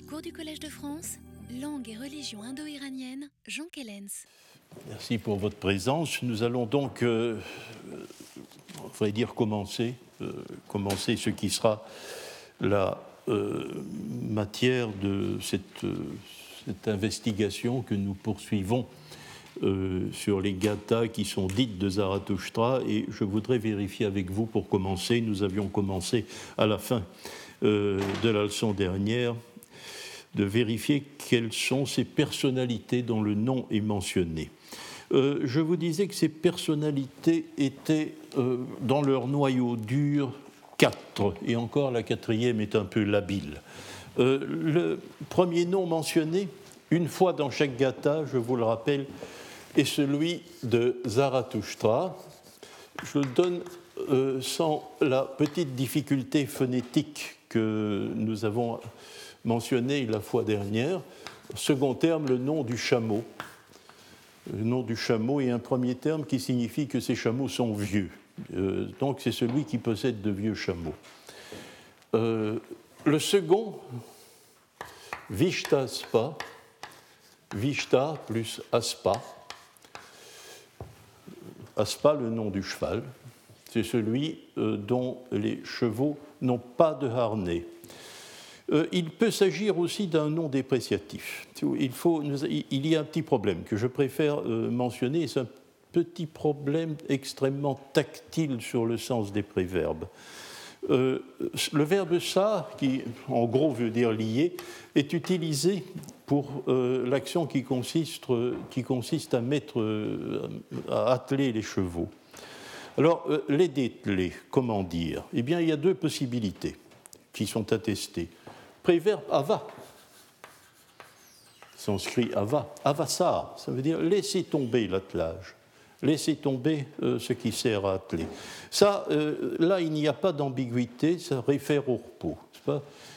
Cours du Collège de France, langue et religion indo-iranienne, Jean Kellens. Merci pour votre présence. Nous allons donc, euh, on va dire, commencer, euh, commencer ce qui sera la euh, matière de cette, euh, investigation que nous poursuivons euh, sur les gathas qui sont dites de Zarathustra. Et je voudrais vérifier avec vous pour commencer. Nous avions commencé à la fin de la leçon dernière de vérifier quelles sont ces personnalités dont le nom est mentionné. Euh, je vous disais que ces personnalités étaient euh, dans leur noyau dur quatre, et encore la quatrième est un peu labile. Euh, le premier nom mentionné, une fois dans chaque gatha, je vous le rappelle, est celui de Zarathustra. Je le donne sans la petite difficulté phonétique que nous avons mentionné la fois dernière. Second terme, le nom du chameau. Le nom du chameau est un premier terme qui signifie que ces chameaux sont vieux. Euh, donc c'est celui qui possède de vieux chameaux. Euh, le second, Vishta Aspa, Vishta plus Aspa. Aspa, le nom du cheval, c'est celui euh, dont les chevaux n'ont pas de harnais. Euh, il peut s'agir aussi d'un nom dépréciatif. Il, y a un petit problème que je préfère euh, mentionner, c'est un petit problème extrêmement tactile sur le sens des préverbes. Euh, le verbe ça, qui en gros veut dire lier, est utilisé pour l'action qui consiste, qui consiste à mettre, à atteler les chevaux. Alors, les dételer, comment dire? Eh bien, il y a deux possibilités qui sont attestées préverbe ava. Sanskrit ava. Avasa, ça veut dire laisser tomber l'attelage, laisser tomber euh, ce qui sert à atteler. Ça, euh, là, il n'y a pas d'ambiguïté, ça réfère au repos.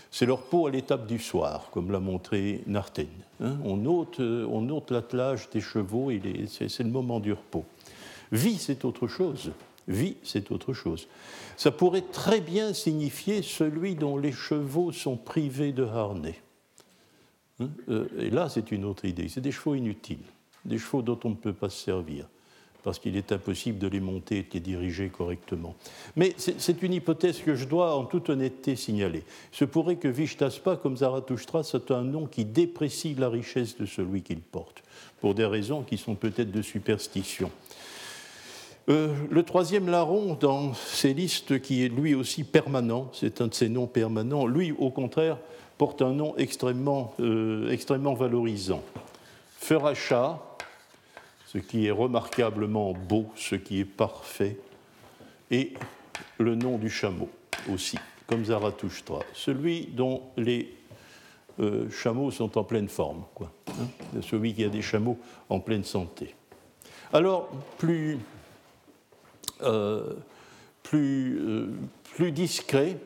C'est le repos à l'étape du soir, comme l'a montré Narten. Hein. on ôte, euh, on ôte l'attelage des chevaux, c'est le moment du repos. Vie, c'est autre chose. Vie, c'est autre chose. Ça pourrait très bien signifier celui dont les chevaux sont privés de harnais. Hein, euh, et là, c'est une autre idée. C'est des chevaux inutiles, des chevaux dont on ne peut pas se servir, parce qu'il est impossible de les monter et de les diriger correctement. Mais c'est une hypothèse que je dois en toute honnêteté signaler. Il se pourrait que Vishtaspa, comme Zarathustra, soit un nom qui déprécie la richesse de celui qu'il porte, pour des raisons qui sont peut-être de superstition. Euh, le troisième larron dans ces listes, qui est lui aussi permanent, c'est un de ces noms permanents, lui au contraire porte un nom extrêmement, euh, extrêmement valorisant. Feracha, ce qui est remarquablement beau, ce qui est parfait, et le nom du chameau aussi, comme Zarathustra, celui dont les euh, chameaux sont en pleine forme, quoi, hein, celui qui a des chameaux en pleine santé. Alors, plus plus, euh, plus discret,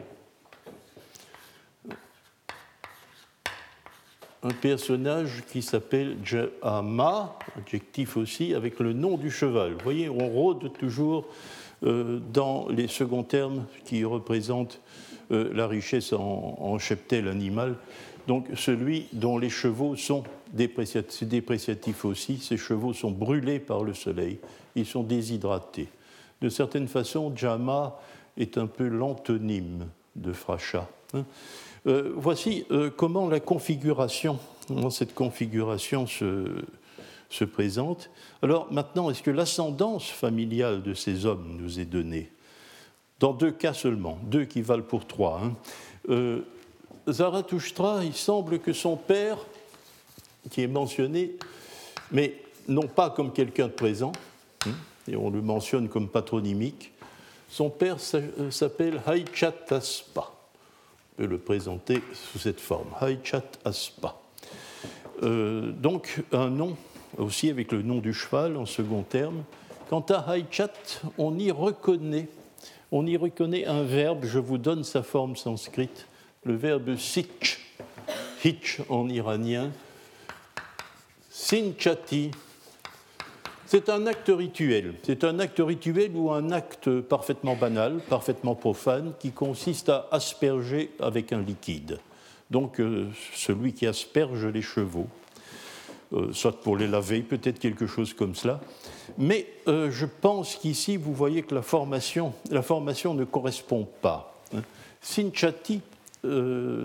un personnage qui s'appelle Jama, adjectif aussi, avec le nom du cheval. Vous voyez, on rôde toujours euh, dans les seconds termes qui représentent la richesse en, cheptel animal. Donc celui dont les chevaux sont dépréciatifs, aussi, ces chevaux sont brûlés par le soleil, ils sont déshydratés. De certaine façon, Jama est un peu l'antonyme de Fracha. Hein. Euh, voici euh, comment la configuration, comment cette configuration se, se présente. Alors maintenant, est-ce que l'ascendance familiale de ces hommes nous est donnée? Dans deux cas seulement, deux qui valent pour trois. Hein. Euh, Zarathustra, il semble que son père, qui est mentionné, mais non pas comme quelqu'un de présent, hein, et on le mentionne comme patronymique. Son père euh, s'appelle Haichat Aspa. On peut le présenter sous cette forme, Haichat Aspa. Euh, donc un nom aussi avec le nom du cheval en second terme. Quant à Haichat, on y reconnaît, on y reconnaît un verbe, je vous donne sa forme sanscrite, le verbe sich, hitch en iranien, sinchati, c'est un acte rituel. C'est un acte rituel ou un acte parfaitement banal, parfaitement profane, qui consiste à asperger avec un liquide. donc euh, celui qui asperge les chevaux, euh, soit pour les laver, peut-être quelque chose comme cela. Mais je pense qu'ici, vous voyez que la formation, la formation ne correspond pas. Hein. Sinchati,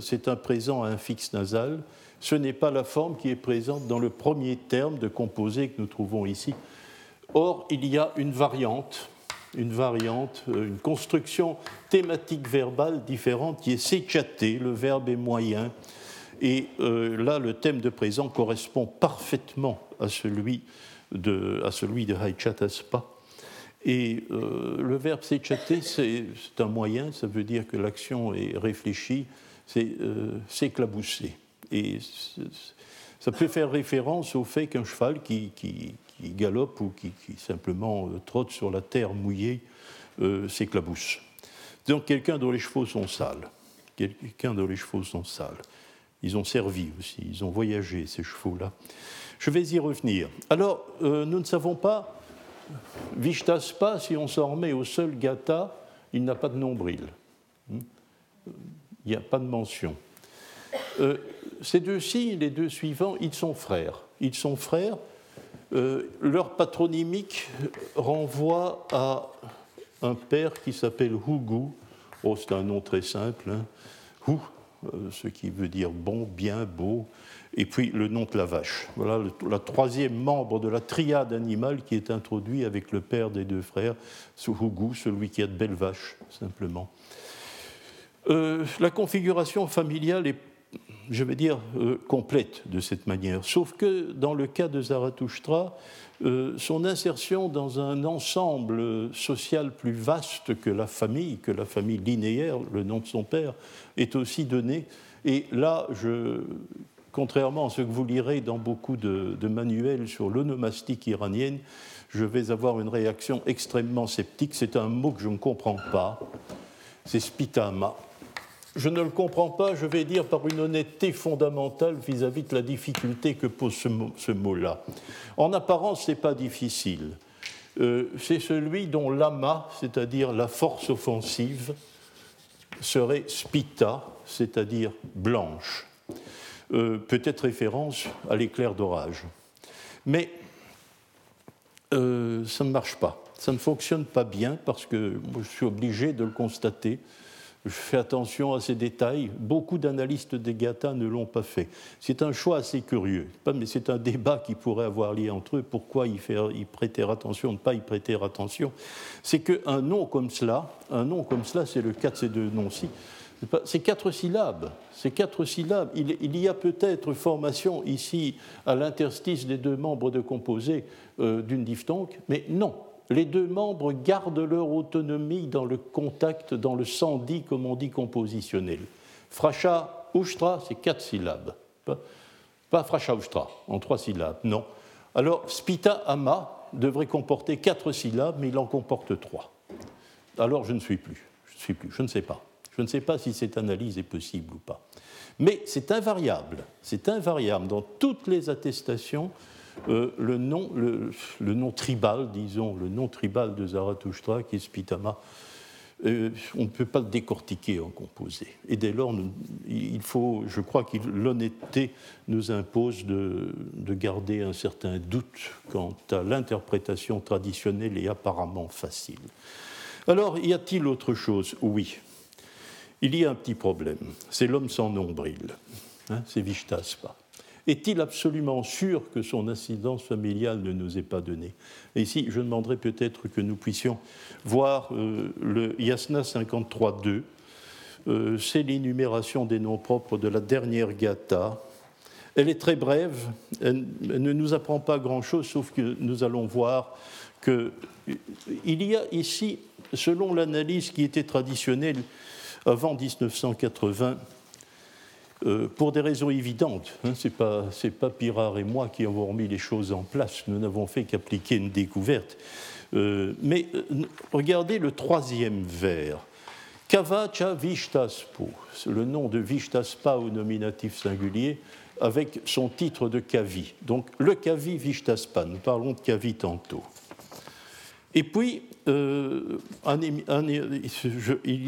c'est un présent à un fixe nasal. Ce n'est pas la forme qui est présente dans le premier terme de composé que nous trouvons ici. Or, il y a une variante une variante, euh, une construction thématique verbale différente qui est s'échater, le verbe est moyen. Et euh, là, le thème de présent correspond parfaitement à celui de, à celui de Haichataspa. Et euh, le verbe s'échater, c'est un moyen, ça veut dire que l'action est réfléchie, c'est s'éclabousser. Et ça peut faire référence au fait qu'un cheval qui galope ou qui, simplement euh, trotte sur la terre mouillée euh, s'éclabousse. Donc quelqu'un dont les chevaux sont sales. Quelqu'un dont les chevaux sont sales. Ils ont servi aussi, ils ont voyagé, ces chevaux-là. Je vais y revenir. Alors, euh, nous ne savons pas, Vishtaspa, si on s'en remet au seul gata, il n'a pas de nombril. Hmm? Il n'y a pas de mention. ces deux-ci, les deux suivants, ils sont frères. Ils sont frères euh, leur patronymique renvoie à un père qui s'appelle Hugu. Oh, c'est un nom très simple. Hein. Hu, euh, ce qui veut dire bon, bien, beau. Et puis le nom de la vache. Voilà le, troisième membre de la triade animale qui est introduit avec le père des deux frères, Hugu, celui qui a de belles vaches, simplement. Euh, la configuration familiale est je vais dire, euh, complète de cette manière. Sauf que dans le cas de Zarathustra, euh, son insertion dans un ensemble social plus vaste que la famille, que la famille linéaire, le nom de son père, est aussi donné. Et là, contrairement à ce que vous lirez dans beaucoup de manuels sur l'onomastique iranienne, je vais avoir une réaction extrêmement sceptique. C'est un mot que je ne comprends pas. C'est spitama je ne le comprends pas, je vais dire, par une honnêteté fondamentale vis-à-vis de la difficulté que pose ce mot-là. En apparence, ce n'est pas difficile. Euh, c'est celui dont l'ama, c'est-à-dire la force offensive, serait spita, c'est-à-dire blanche. Euh, peut-être référence à l'éclair d'orage. Mais euh, ça ne marche pas. Ça ne fonctionne pas bien parce que je suis obligé de le constater je fais attention à ces détails. Beaucoup d'analystes des GATA ne l'ont pas fait. C'est un choix assez curieux, mais c'est un débat qui pourrait avoir lieu entre eux. Pourquoi y, faire, y prêter attention, ne pas y prêter attention? C'est qu'un nom comme cela, un nom comme cela, c'est le cas de ces deux noms-ci, c'est quatre syllabes. C'est quatre syllabes. Il, y a peut-être formation ici à l'interstice des deux membres de composé euh, d'une diphtongue, mais non, les deux membres gardent leur autonomie dans le contact, dans le sandi, comme on dit, compositionnel. Fracha Ushtra, c'est quatre syllabes. Pas, pas Fracha Ushtra, en trois syllabes, non. Alors, Spita Ama devrait comporter quatre syllabes, mais il en comporte trois. Alors, je ne suis plus. Je ne suis plus. Je ne sais pas. Je ne sais pas si cette analyse est possible ou pas. Mais c'est invariable. C'est invariable dans toutes les attestations euh, le, nom, le, nom tribal, disons, le nom tribal de Zarathustra, qui est Spitama, euh, on ne peut pas le décortiquer en composé. Et dès lors, il faut, je crois que l'honnêteté nous impose de, de, garder un certain doute quant à l'interprétation traditionnelle et apparemment facile. Alors, y a-t-il autre chose? Oui. Il y a un petit problème. C'est l'homme sans nombril. Hein, c'est Vishtaspa. Est-il absolument sûr que son incidence familiale ne nous est pas donnée? Ici, je demanderais peut-être que nous puissions voir euh, le Yasna 53.2. Euh, c'est l'énumération des noms propres de la dernière Gata. Elle est très brève, elle, ne nous apprend pas grand-chose, sauf que nous allons voir qu'il y a ici, selon l'analyse qui était traditionnelle avant 1980, euh, pour des raisons évidentes. Hein, Ce n'est pas, Pirard et moi qui avons remis les choses en place, nous n'avons fait qu'appliquer une découverte. Euh, mais euh, regardez le troisième vers. Kavacha Vishtaspo, le nom de Vishtaspa au nominatif singulier, avec son titre de Kavi. Donc le Kavi Vishtaspa, nous parlons de Kavi tantôt. Et puis, il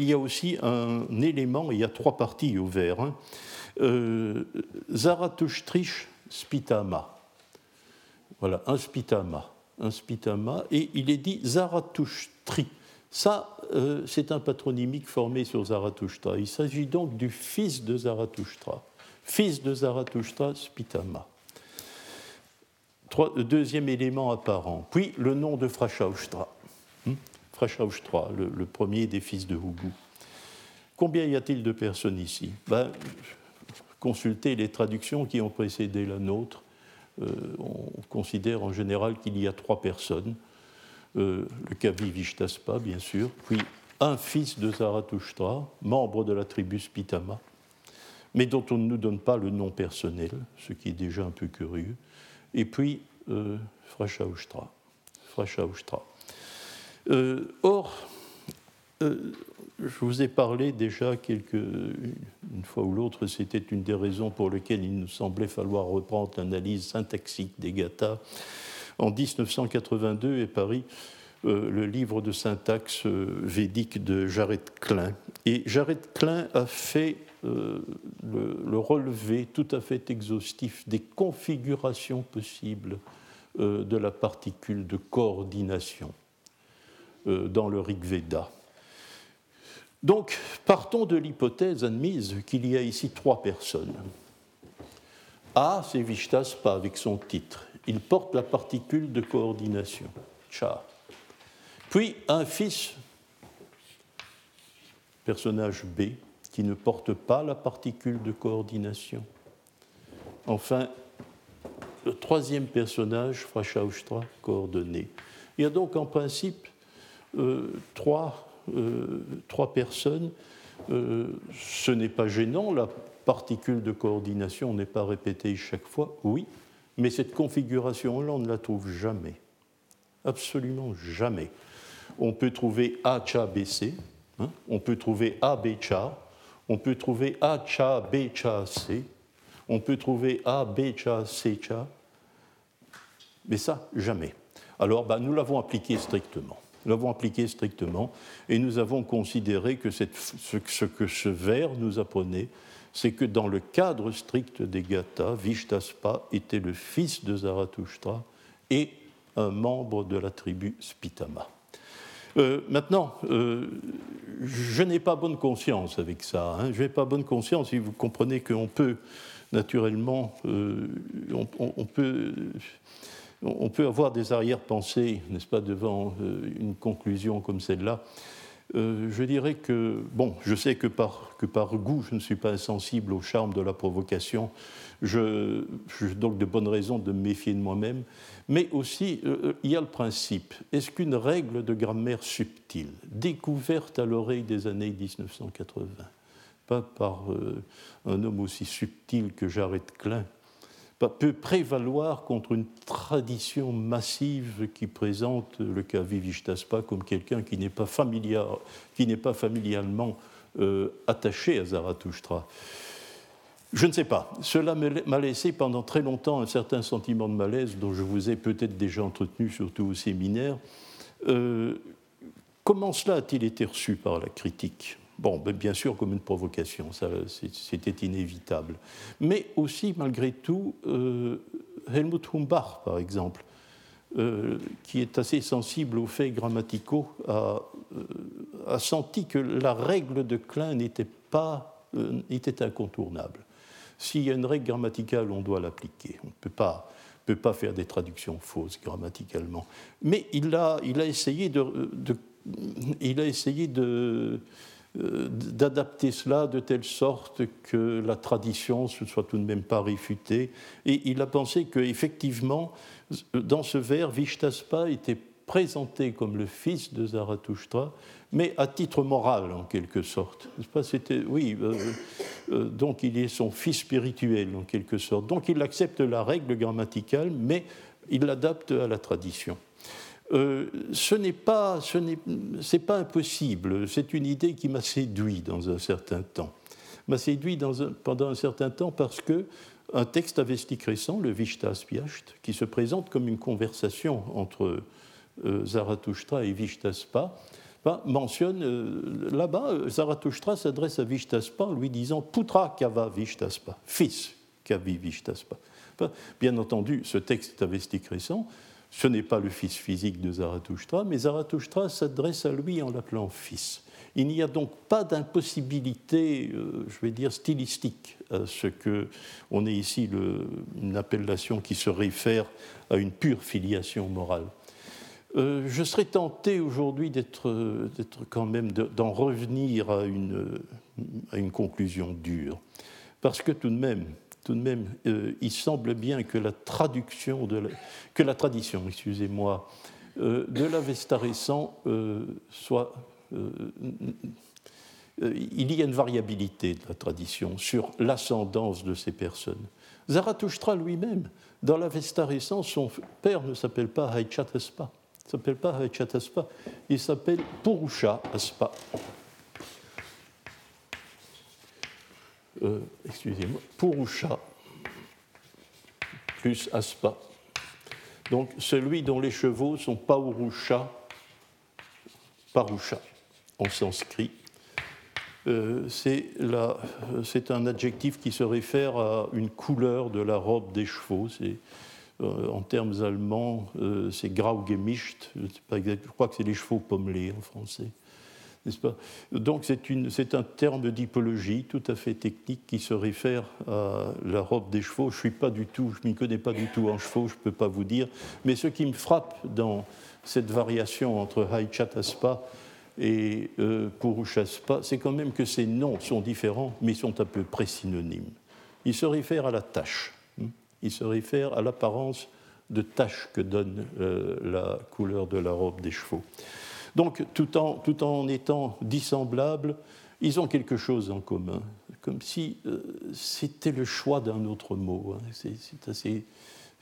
y a aussi un élément, il y a trois parties au vers. Hein, euh, Spitama. Voilà, un Spitama. Un Spitama. Et il est dit Zarathuchtri. Ça, euh, c'est un patronymique formé sur Zarathustra. Il s'agit donc du fils de Zarathustra. Fils de Zarathustra, Spitama. deuxième élément apparent. Puis le nom de Frashaustra. Hmm? le, premier des fils de Hugu. Combien y a-t-il de personnes ici? Ben, Consultez les traductions qui ont précédé la nôtre. Euh, on considère en général qu'il y a trois personnes. Euh, le Kavi Vishtaspa, bien sûr, puis un fils de Zarathustra, membre de la tribu Spitama, mais dont on ne nous donne pas le nom personnel, ce qui est déjà un peu curieux, et puis euh. Euh, or, euh, je vous ai parlé déjà quelques, une fois ou l'autre, c'était une des raisons pour lesquelles il nous semblait falloir reprendre l'analyse syntaxique des gathas. En 1982 est paru euh, le livre de syntaxe védique de Jared Klein. Et Jared Klein a fait le, le, relevé tout à fait exhaustif des configurations possibles de la particule de coordination. Euh, dans le Rig Veda. Donc, partons de l'hypothèse admise qu'il y a ici trois personnes. A, c'est Vishtaspa avec son titre. Il porte la particule de coordination, Cha. Puis un fils, personnage B, qui ne porte pas la particule de coordination. Enfin, le troisième personnage, Frashaustra, coordonné. Il y a donc en principe euh, trois, trois, personnes, euh, ce n'est pas gênant, la particule de coordination n'est pas répétée chaque fois, oui, mais cette configuration-là, on ne la trouve jamais. Absolument jamais. On peut trouver A, Cha, B, C, hein, on peut trouver A, B, Cha, on peut trouver A, Cha, B, Cha, C, on peut trouver A, B, Cha, C, Cha, mais ça, jamais. Alors, bah, nous l'avons appliqué strictement. Nous l'avons appliqué strictement et nous avons considéré que ce, que ce vers nous apprenait, c'est que dans le cadre strict des Gathas, Vishtaspa était le fils de Zarathustra et un membre de la tribu Spitama. Euh, maintenant, euh, je n'ai pas bonne conscience avec ça. Hein. Je n'ai pas bonne conscience si vous comprenez qu'on peut, naturellement, euh, on, peut on peut avoir des arrière-pensées, n'est-ce pas, devant euh, une conclusion comme celle-là. Euh, je dirais que, bon, je sais que par, que par goût, je ne suis pas insensible au charme de la provocation. Je, j'ai donc de bonnes raisons de me méfier de moi-même. Mais aussi, euh, il y a le principe. Est-ce qu'une règle de grammaire subtile, découverte à l'oreille des années 1980, pas par un homme aussi subtil que Jared Klein, peut prévaloir contre une tradition massive qui présente le Kavi Vishtaspa comme quelqu'un qui n'est pas, pas familialement euh, attaché à Zarathustra. Je ne sais pas. Cela m'a laissé pendant très longtemps un certain sentiment de malaise dont je vous ai peut-être déjà entretenu, surtout au séminaire. Euh, comment cela a-t-il été reçu par la critique? Bon, bien sûr, comme une provocation, c'était inévitable. Mais aussi, malgré tout, euh, Helmut Humbach, par exemple, euh, qui est assez sensible aux faits grammaticaux, a, euh, senti que la règle de Klein n'était pas était incontournable. S'il y a une règle grammaticale, on doit l'appliquer. On ne peut pas, peut pas faire des traductions fausses grammaticalement. Mais il a, il a essayé de, il a essayé de d'adapter cela de telle sorte que la tradition ne soit tout de même pas réfutée. Et il a pensé qu'effectivement, dans ce vers, Vishtaspa était présenté comme le fils de Zarathustra, mais à titre moral en quelque sorte. C'était, oui, euh, euh, donc il est son fils spirituel en quelque sorte. Donc il accepte la règle grammaticale, mais il l'adapte à la tradition. Euh, ce n'est pas, pas impossible. C'est une idée qui m'a séduit dans un certain temps. M'a séduit dans un, pendant un certain temps parce que un texte avestique récent, le Vishtaspyacht, qui se présente comme une conversation entre euh, Zarathustra et Vishtaspa, mentionne là-bas, Zarathustra s'adresse à Vishtaspa en lui disant Putra Kava Vishtaspa, fils Kavi Vishtaspa. Bien entendu, ce texte est avestique récent, ce n'est pas le fils physique de Zarathustra, mais Zarathustra s'adresse à lui en l'appelant fils. Il n'y a donc pas d'impossibilité, euh, je vais dire, stylistique à ce que on ait ici une appellation qui se réfère à une pure filiation morale. Euh, je serais tenté aujourd'hui d'être quand même d'en revenir à une conclusion dure, parce que tout de même, tout de même, euh, il semble bien que la tradition, excusez-moi, euh, de l'Avesta récent euh, soit il y a une variabilité de la tradition sur l'ascendance de ces personnes. Zarathustra lui-même, dans l'Avesta récent, son père ne s'appelle pas Haichataspa. Il s'appelle pas il s'appelle Purusha Aspa. Euh, excusez-moi, Purusha plus Aspa. Donc celui dont les chevaux sont Paurusha, Parusha en sanskrit. Euh, c'est un adjectif qui se réfère à une couleur de la robe des chevaux. Euh, en termes allemands, c'est Graugemischt. Je crois que c'est les chevaux pommelés en français Donc c'est un terme d'hypologie tout à fait technique qui se réfère à la robe des chevaux. Je suis pas du tout, je m'y connais pas du tout en chevaux, je ne peux pas vous dire. Mais ce qui me frappe dans cette variation entre Haichataspa et euh, Purushaspa, c'est quand même que ces noms sont différents, mais sont à peu près synonymes. Ils se réfèrent à la tâche, hein. ils se réfèrent à l'apparence de tâche que donne euh, la couleur de la robe des chevaux. Donc, tout en, étant dissemblables, ils ont quelque chose en commun, comme si euh, c'était le choix d'un autre mot. Hein.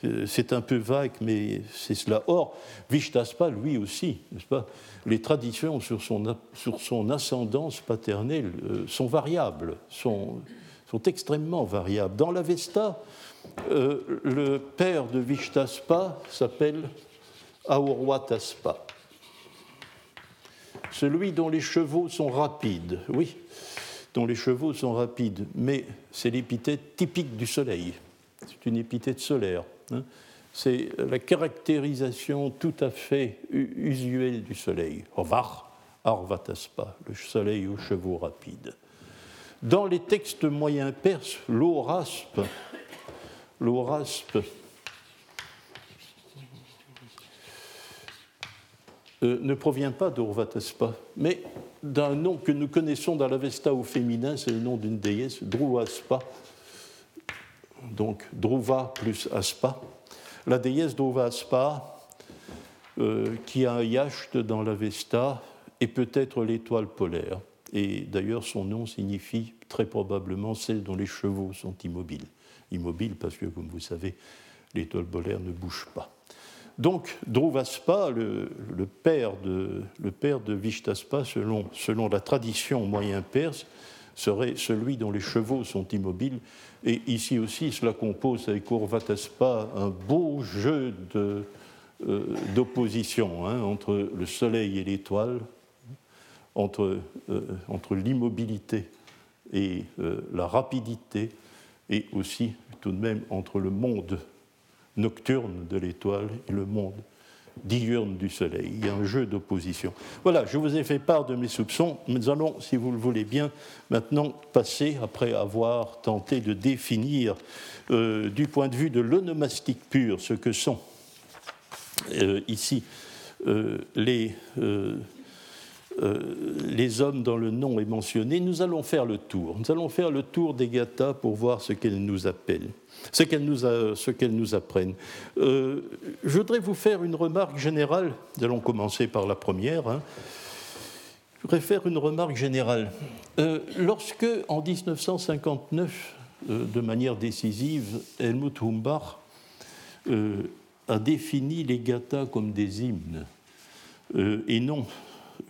Euh, c'est un peu vague, mais c'est cela. Or, Vishtaspa, lui aussi, n'est-ce pas Les traditions sur son, sur son ascendance paternelle euh, sont variables, sont, extrêmement variables. Dans l'Avesta, le père de Vishtaspa s'appelle Aurwataspa celui dont les chevaux sont rapides, oui, dont les chevaux sont rapides, mais c'est l'épithète typique du soleil, c'est une épithète solaire. Hein. C'est la caractérisation tout à fait usuelle du soleil. Ovar, arvataspa, le soleil aux chevaux rapides. Dans les textes moyens perses, l'oraspe, l'oraspe Euh, ne provient pas d'Urvataspa, mais d'un nom que nous connaissons dans l'Avesta au féminin, c'est le nom d'une déesse, Druvaspa, donc Druva plus Aspa. La déesse Druvaspa, euh, qui a un yacht dans l'Avesta, est peut-être l'étoile polaire. Et d'ailleurs, son nom signifie très probablement celle dont les chevaux sont immobiles. Immobiles parce que, comme vous savez, l'étoile polaire ne bouge pas. Donc Druvaspa, le, père de, le père de Vishtaspa, selon, la tradition moyen perse, serait celui dont les chevaux sont immobiles. Et ici aussi, cela compose avec Urvataspa un beau jeu euh, d'opposition hein, entre le soleil et l'étoile, entre, euh, l'immobilité et euh, la rapidité, et aussi tout de même entre le monde nocturne de l'étoile et le monde diurne du Soleil. Il y a un jeu d'opposition. Voilà, je vous ai fait part de mes soupçons. Nous allons, si vous le voulez bien, maintenant passer, après avoir tenté de définir euh, du point de vue de l'onomastique pur ce que sont euh, ici euh, les, les hommes dont le nom est mentionné, nous allons faire le tour. Nous allons faire le tour des gathas pour voir ce qu'elles nous appellent ce qu'elles nous, nous, apprennent. Euh, je voudrais vous faire une remarque générale. Nous allons commencer par la première. Hein. Je voudrais faire une remarque générale. Euh, lorsque, en 1959, euh, de manière décisive, Helmut Humbach a défini les gathas comme des hymnes et non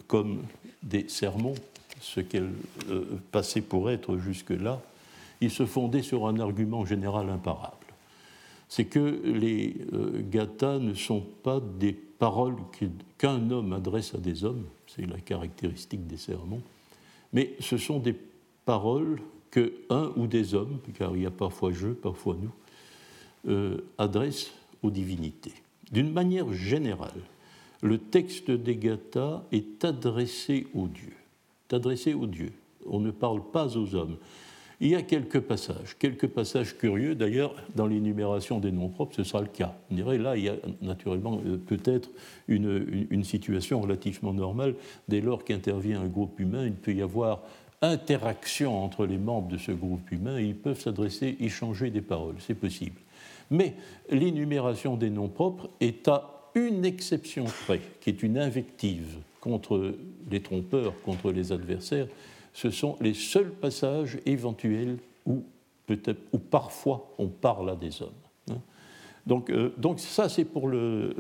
comme des sermons, ce qu'elles passaient pour être jusque-là, il se fondait sur un argument général imparable. C'est que les euh, ne sont pas des paroles qu'un homme adresse à des hommes, c'est la caractéristique des sermons, mais ce sont des paroles que un ou des hommes, car il y a parfois je, parfois nous, euh, adressent aux divinités. D'une manière générale, le texte des Gathas est adressé aux dieux. Adressé aux dieux. On ne parle pas aux hommes. Il y a quelques passages, quelques passages curieux. D'ailleurs, dans l'énumération des noms propres, ce sera le cas. On dirait là, il y a naturellement euh, peut-être une, une, situation relativement normale. Dès lors qu'intervient un groupe humain, il peut y avoir interaction entre les membres de ce groupe humain et ils peuvent s'adresser, échanger des paroles. C'est possible. Mais l'énumération des noms propres est à une exception près, qui est une invective contre les trompeurs, contre les adversaires. Ce sont les seuls passages éventuels où, peut-être, où parfois on parle à des hommes. Hein. Donc, euh, donc, ça, c'est pour, le,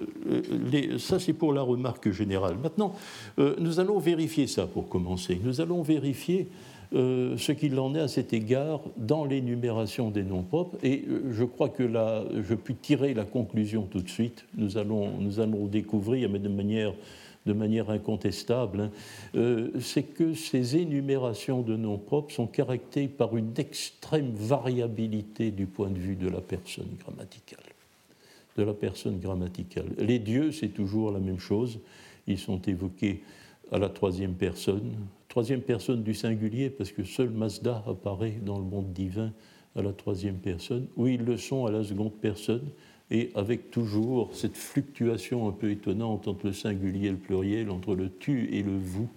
les, ça, c'est pour la remarque générale. Maintenant, euh, nous allons vérifier ça pour commencer. Nous allons vérifier euh, ce qu'il en est à cet égard dans l'énumération des noms propres. Et euh, je crois que là, je puis tirer la conclusion tout de suite. Nous allons, nous allons découvrir, mais de manière, de manière incontestable, hein, euh, c'est que ces énumérations de noms propres sont caractérisées par une extrême variabilité du point de vue de la personne grammaticale. De la personne grammaticale. Les dieux, c'est toujours la même chose. Ils sont évoqués à la troisième personne, troisième personne du singulier, parce que seul Mazda apparaît dans le monde divin à la troisième personne, ou ils le sont à la seconde personne, et avec toujours cette fluctuation un peu étonnante entre le singulier et le pluriel, entre le tu et le vous,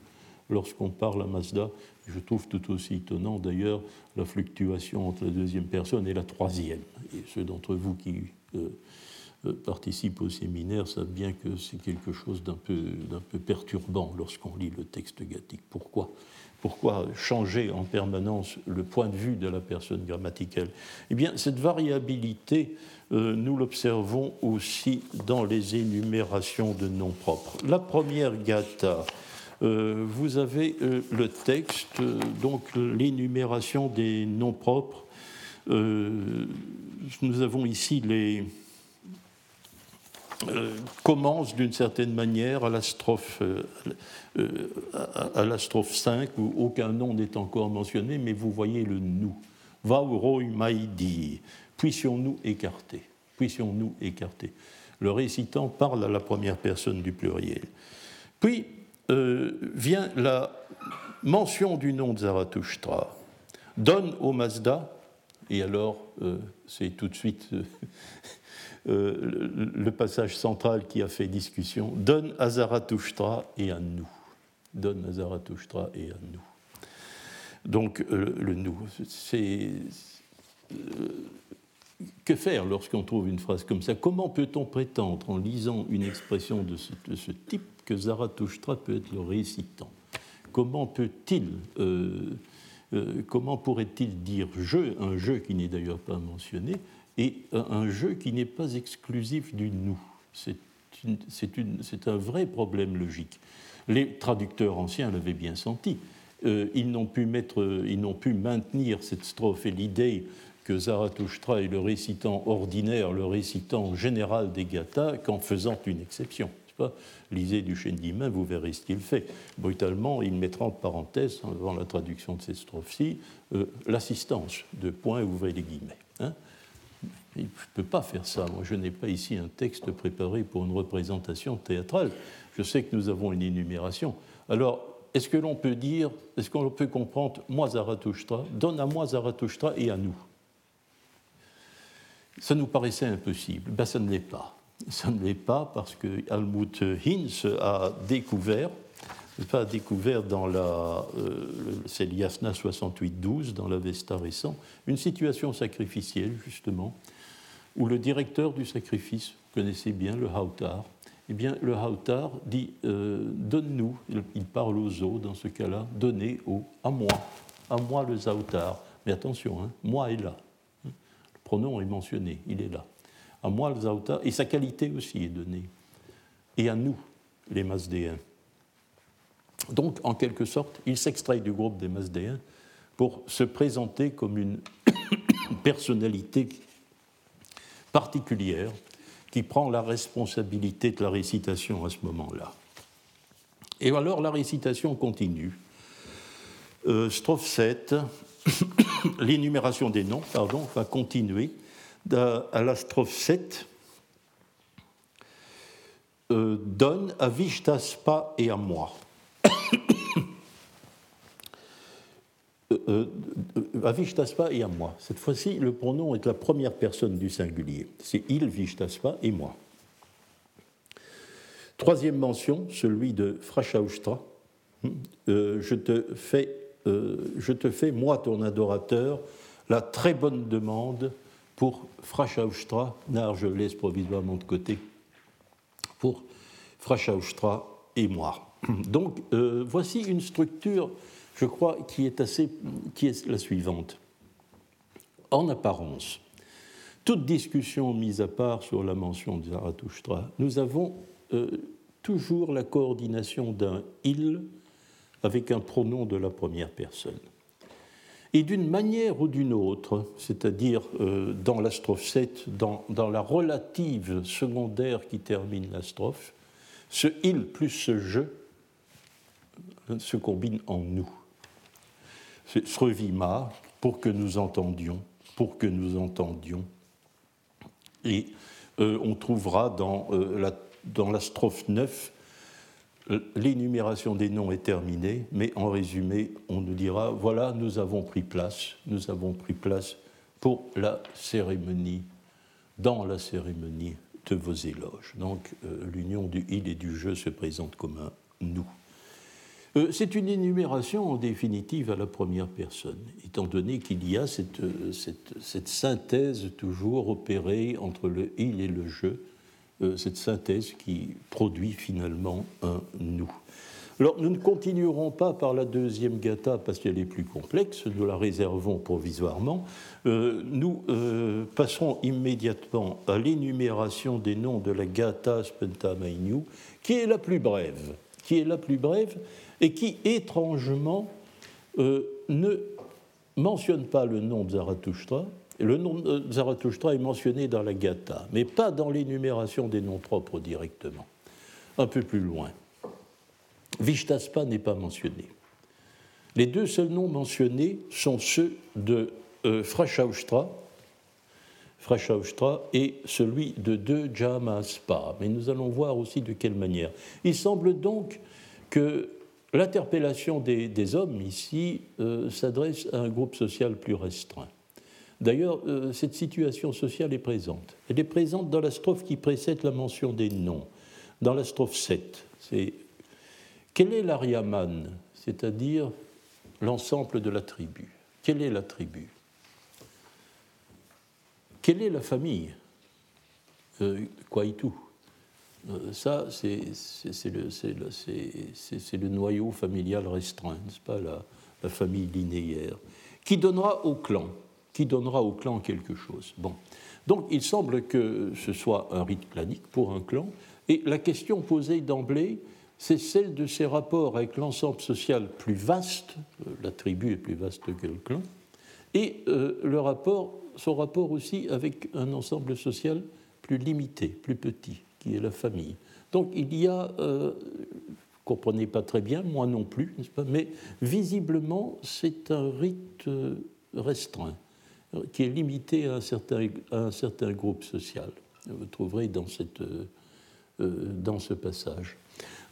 lorsqu'on parle à Mazda. Je trouve tout aussi étonnant d'ailleurs la fluctuation entre la deuxième personne et la troisième. Et ceux d'entre vous qui euh, euh, participent au séminaire savent bien que c'est quelque chose d'un peu, peu perturbant lorsqu'on lit le texte gathique. Pourquoi? Pourquoi changer en permanence le point de vue de la personne grammaticale? Eh bien, cette variabilité, euh, nous l'observons aussi dans les énumérations de noms propres. La première gata, euh, vous avez le texte, donc l'énumération des noms propres. nous avons ici les, euh, commence d'une certaine manière à la strophe, euh, euh, 5, où aucun nom n'est encore mentionné, mais vous voyez le nous. Vauroi maïdi, puissions-nous écarter, puissions-nous écarter. Le récitant parle à la première personne du pluriel. Puis vient la mention du nom de Zarathustra. Donne au Mazda, et alors c'est tout de suite euh, le passage central qui a fait discussion, donne à Zarathustra et à nous. Donne à Zarathustra et à nous. Donc euh, le nous, c'est... Euh, que faire lorsqu'on trouve une phrase comme ça? Comment peut-on prétendre, en lisant une expression de ce, type, que Zarathustra peut être le récitant? Comment peut-il, comment pourrait-il dire je, un je qui n'est d'ailleurs pas mentionné, et un jeu qui n'est pas exclusif du nous. C'est un vrai problème logique. Les traducteurs anciens l'avaient bien senti. Euh, ils n'ont pu, maintenir cette strophe et l'idée que Zarathustra est le récitant ordinaire, le récitant général des gathas, qu'en faisant une exception. Lisez du Chendimain, vous verrez ce qu'il fait. Brutalement, il mettra en parenthèse, avant la traduction de cette strophe-ci, euh, l'assistance de points, ouvrez les guillemets. Hein je ne peux pas faire ça. Moi, je n'ai pas ici un texte préparé pour une représentation théâtrale. Je sais que nous avons une énumération. Alors, est-ce que l'on peut dire, est-ce qu'on peut comprendre moi Zarathustra, donne à moi Zarathustra et à nous? Ça nous paraissait impossible. Ben, ça ne l'est pas. Ça ne l'est pas parce que Helmut Hinz a découvert, pas découvert dans la, euh, c'est l'Iasna 68-12, dans l'Avesta récent, une situation sacrificielle, justement, où le directeur du sacrifice, vous connaissez bien le Hautar, eh bien, le Hautar dit euh, Donne-nous, il parle aux eaux dans ce cas-là, donnez au, à moi, à moi le Zautar. Mais attention, hein, moi est là. Le pronom est mentionné, il est là. À moi le Zautar, et sa qualité aussi est donnée. Et à nous, les Masdéens. Donc, en quelque sorte, il s'extrait du groupe des Masdéens pour se présenter comme une personnalité particulière qui prend la responsabilité de la récitation à ce moment-là. Et alors la récitation continue. Euh, strophe 7, l'énumération des noms, pardon, va continuer à la strophe 7. Euh, donne à Vishtaspa et à moi. Euh, à Vishtaspa et à moi. Cette fois-ci, le pronom est la première personne du singulier. C'est il, Vishtaspa et moi. Troisième mention, celui de Frashaustra. Euh, je, te fais, euh, je te fais, moi, ton adorateur, la très bonne demande pour Frashaustra. Nar, je laisse provisoirement de côté. Pour Frashaustra et moi. Donc, euh, voici une structure je crois, qui est, la suivante. En apparence, toute discussion mise à part sur la mention de Zarathustra, nous avons euh, toujours la coordination d'un il avec un pronom de la première personne. Et d'une manière ou d'une autre, c'est-à-dire euh, dans la strophe 7, dans, dans, la relative secondaire qui termine la strophe, ce il plus ce je se combine en nous. Srevima, pour que nous entendions, pour que nous entendions. Et euh, on trouvera dans, euh, la, dans la strophe 9, euh, l'énumération des noms est terminée, mais en résumé, on nous dira, voilà, nous avons pris place, nous avons pris place pour la cérémonie, dans la cérémonie de vos éloges. Donc l'union du il et du je se présente comme un nous. Euh, c'est une énumération en définitive à la première personne, étant donné qu'il y a cette, cette, synthèse toujours opérée entre le il et le je, euh, cette synthèse qui produit finalement un nous. Alors nous ne continuerons pas par la deuxième gata parce qu'elle est plus complexe, nous la réservons provisoirement. Euh, nous passerons immédiatement à l'énumération des noms de la gata Spentamainu, qui est la plus brève, qui est la plus brève et qui, étrangement, euh, ne mentionne pas le nom de Zarathustra. Le nom de Zarathustra est mentionné dans la Gatha, mais pas dans l'énumération des noms propres directement. Un peu plus loin. Vishtaspa n'est pas mentionné. Les deux seuls noms mentionnés sont ceux de euh, Frashaustra, et celui de deux Jamaspa. Mais nous allons voir aussi de quelle manière. Il semble donc que L'interpellation des, hommes ici euh, s'adresse à un groupe social plus restreint. D'ailleurs, euh, cette situation sociale est présente. Elle est présente dans la strophe qui précède la mention des noms. Dans la strophe 7, c'est quel est l'Ariaman, c'est-à-dire l'ensemble de la tribu Quelle est la tribu? Quelle est la famille? Euh, euh, ça, c'est le, noyau familial restreint, n'est-ce pas, la, famille linéaire, qui donnera au clan, qui donnera au clan quelque chose. Bon. Donc il semble que ce soit un rite clanique pour un clan, et la question posée d'emblée, c'est celle de ses rapports avec l'ensemble social plus vaste, euh, la tribu est plus vaste que le clan, et euh, le rapport, son rapport aussi avec un ensemble social plus limité, plus petit qui est la famille. Donc il y a, euh, comprenez pas très bien, moi non plus, mais visiblement c'est un rite euh, restreint, qui est limité à un certain, un certain groupe social. Vous trouverez dans, cette, euh, dans ce passage.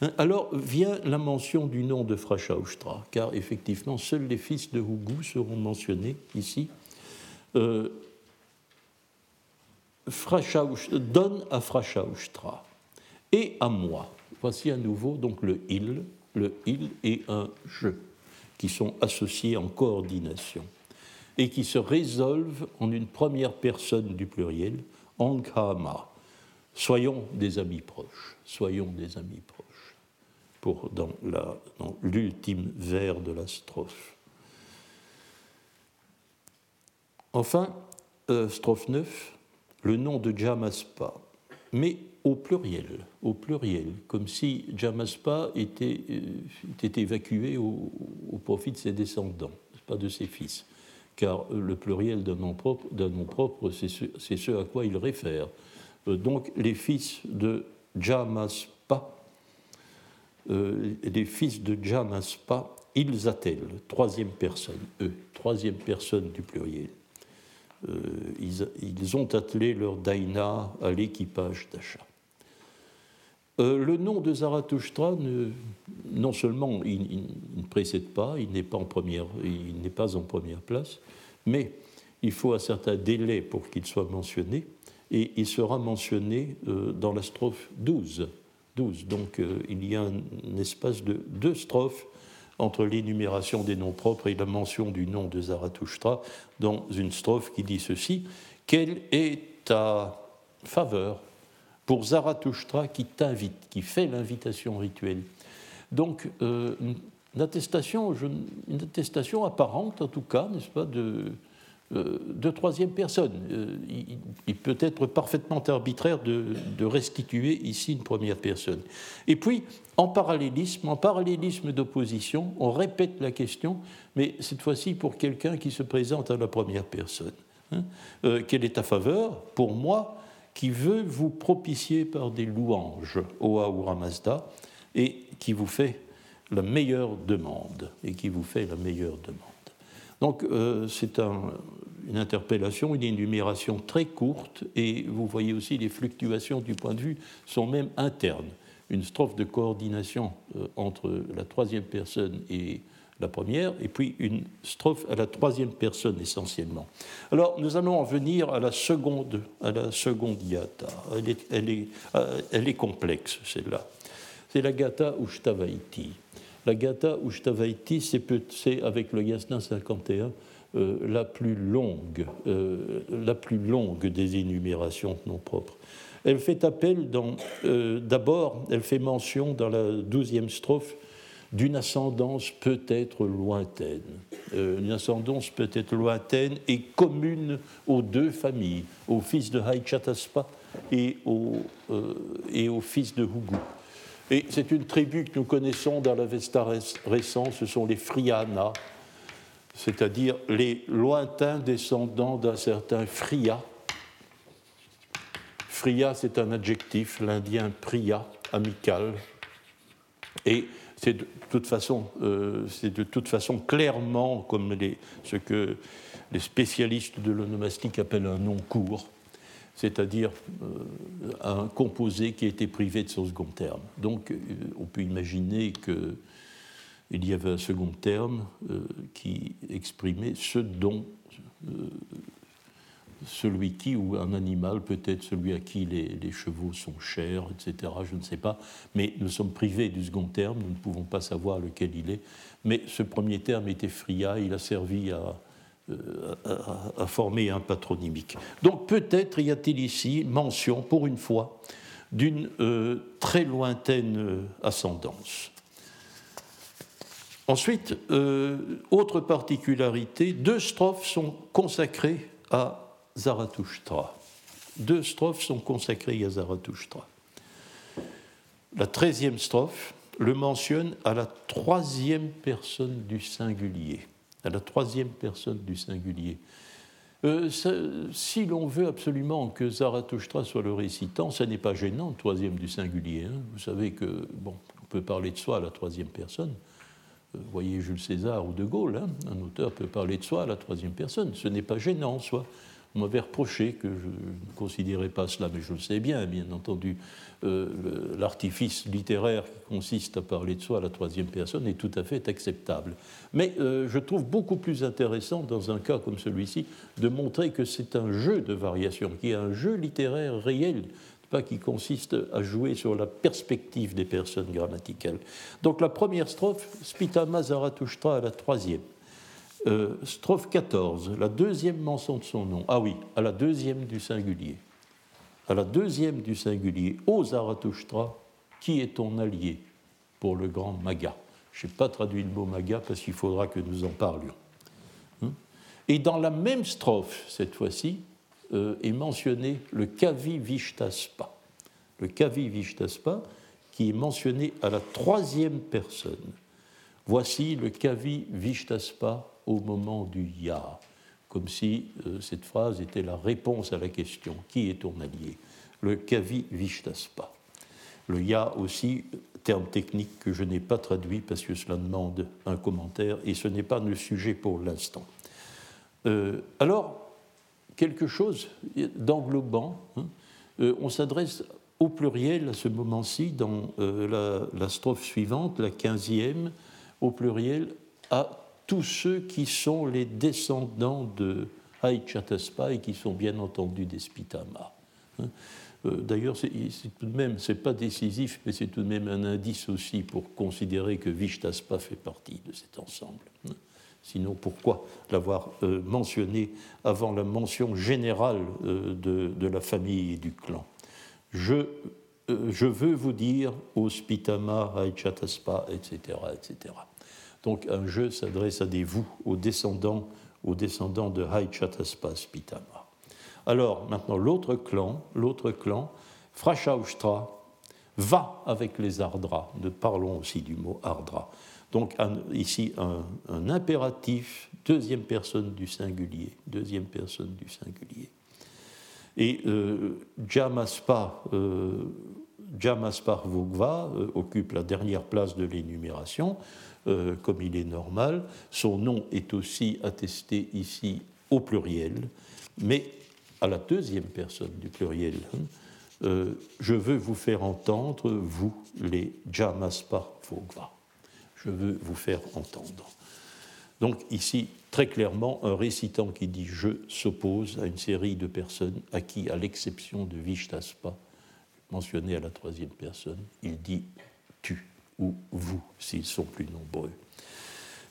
Hein, alors vient la mention du nom de Frashaustra, car effectivement seuls les fils de Hugu seront mentionnés ici. Euh, donne à Frashaustra et à moi. Voici à nouveau donc le il, le il et un je qui sont associés en coordination et qui se résolvent en une première personne du pluriel, Ankhama. Soyons des amis proches, soyons des amis proches, pour dans l'ultime vers de la strophe. Enfin, euh, strophe 9, le nom de Jamaspa, mais au pluriel, au pluriel, comme si Jamaspa était, euh, évacué au, profit de ses descendants, pas de ses fils, car le pluriel d'un nom propre, propre c'est ce, à quoi il réfère. donc les fils de Jamaspa, les fils de Jamaspa, ils attellent, troisième personne, eux, troisième personne du pluriel. Ils, ont attelé leur daina à l'équipage d'achat. Euh, le nom de Zarathustra, non seulement il, ne précède pas, il n'est pas, en première, pas en première place, mais il faut un certain délai pour qu'il soit mentionné, et il sera mentionné euh, dans la strophe 12. 12. Donc euh, il y a un, espace de deux strophes entre l'énumération des noms propres et la mention du nom de Zarathustra dans une strophe qui dit ceci Quelle est ta faveur pour Zarathustra qui t'invite, qui fait l'invitation rituelle? Donc, euh, une, attestation, une attestation apparente, en tout cas, n'est-ce pas, de, de troisième personne. Euh, il, peut être parfaitement arbitraire de, restituer ici une première personne. Et puis, en parallélisme, en parallélisme d'opposition, on répète la question, mais cette fois-ci pour quelqu'un qui se présente à la première personne. Hein. quelle est ta faveur Pour moi, qui veut vous propicier par des louanges au Ahura Mazda et qui vous fait la meilleure demande et qui vous fait la meilleure demande. Donc euh, c'est une interpellation, une énumération très courte et vous voyez aussi les fluctuations du point de vue sont même internes. Une strophe de coordination euh, entre la troisième personne et la première, et puis une strophe à la troisième personne essentiellement. Alors nous allons en venir à la seconde, à la seconde yata. Euh, elle est complexe, celle-là. C'est la gata Ushtavaiti. La gata Ushtavaiti, c'est avec le Yasna 51 euh, la plus longue, euh, la plus longue des énumérations non propres. Elle fait appel dans, d'abord, elle fait mention dans la douzième strophe d'une ascendance peut-être lointaine. Euh, une ascendance peut-être lointaine et commune aux deux familles, au fils de Haïchataspa et au, euh, et au fils de Hugu. Et c'est une tribu que nous connaissons dans l'Avesta récent, ce sont les Friana, c'est-à-dire les lointains descendants d'un certain Fria. Fria, c'est un adjectif, l'indien Priya, amical. Et c'est de toute façon, euh, c'est de toute façon clairement comme ce que les spécialistes de l'onomastique appellent un nom court, c'est-à-dire euh, un composé qui été privé de son second terme. Donc, euh, on peut imaginer qu'il y avait un second terme qui exprimait ce dont celui qui, ou un animal, peut-être celui à qui les, chevaux sont chers, etc., je ne sais pas, mais nous sommes privés du second terme, nous ne pouvons pas savoir lequel il est, mais ce premier terme était fria, il a servi à, euh, former un patronymique. Donc peut-être y a-t-il ici mention, pour une fois, d'une euh, très lointaine euh, ascendance. Ensuite, autre particularité, deux strophes sont consacrées à Zarathustra. Deux strophes sont consacrées à Zarathustra. La treizième strophe le mentionne à la troisième personne du singulier. À la troisième personne du singulier. Euh, si l'on veut absolument que Zarathustra soit le récitant, ça n'est pas gênant, le troisième du singulier. Hein. Vous savez que, bon, on peut parler de soi à la troisième personne. Euh, voyez Jules César ou De Gaulle, hein. un auteur peut parler de soi à la troisième personne. Ce n'est pas gênant en soi. On m'avait reproché que je ne considérais pas cela, mais je le sais bien, bien entendu. Euh, l'artifice littéraire qui consiste à parler de soi à la troisième personne est tout à fait acceptable. Mais euh, je trouve beaucoup plus intéressant, dans un cas comme celui-ci, de montrer que c'est un jeu de variation, qui est un jeu littéraire réel, pas qui consiste à jouer sur la perspective des personnes grammaticales. Donc la première strophe, Spitama Zarathustra à la troisième. Euh, strophe 14, la deuxième mention de son nom. Ah oui, à la deuxième du singulier. À la deuxième du singulier, ô Zarathustra, qui est ton allié pour le grand Maga? Je n'ai pas traduit le mot Maga parce qu'il faudra que nous en parlions. Hein? Et dans la même strophe, cette fois-ci, euh, est mentionné le Kavi Vishtaspa. Le Kavi Vishtaspa, qui est mentionné à la troisième personne. Voici le Kavi Vishtaspa au moment du Ya, comme si euh, cette phrase était la réponse à la question qui est ton allié? Le Kavi Vishtaspa. Le Ya aussi, terme technique que je n'ai pas traduit parce que cela demande un commentaire et ce n'est pas le sujet pour l'instant. Euh, alors, quelque chose d'englobant, hein, euh, on s'adresse au pluriel à ce moment-ci dans euh, la, strophe suivante, la quinzième, au pluriel à tous ceux qui sont les descendants de Haïchataspa et qui sont bien entendu des Spitama. Hein. Euh, d'ailleurs, c'est tout de même, c'est pas décisif, mais c'est tout de même un indice aussi pour considérer que Vishtaspa fait partie de cet ensemble. Hein. Sinon, pourquoi l'avoir euh, mentionné avant la mention générale de, de la famille et du clan? Je, euh, je veux vous dire au Spitama, Haichataspa, etc., etc. Donc un je s'adresse à des vous, aux descendants, aux descendants de Haichataspa Spitama. Alors maintenant l'autre clan, l'autre clan, Frashaustra, va avec les Ardra. Nous parlons aussi du mot Ardra. Donc ici un, impératif, deuxième personne du singulier, deuxième personne du singulier. Et euh, Jamaspar, euh, euh, occupe la dernière place de l'énumération, euh, comme il est normal. Son nom est aussi attesté ici au pluriel, mais à la deuxième personne du pluriel. Hein, je veux vous faire entendre, vous, les Jamaspar Vogva. Je veux vous faire entendre. Donc ici, très clairement, un récitant qui dit je s'oppose à une série de personnes à qui, à l'exception de Vishtaspa, mentionné à la troisième personne, il dit tu ou vous s'ils sont plus nombreux.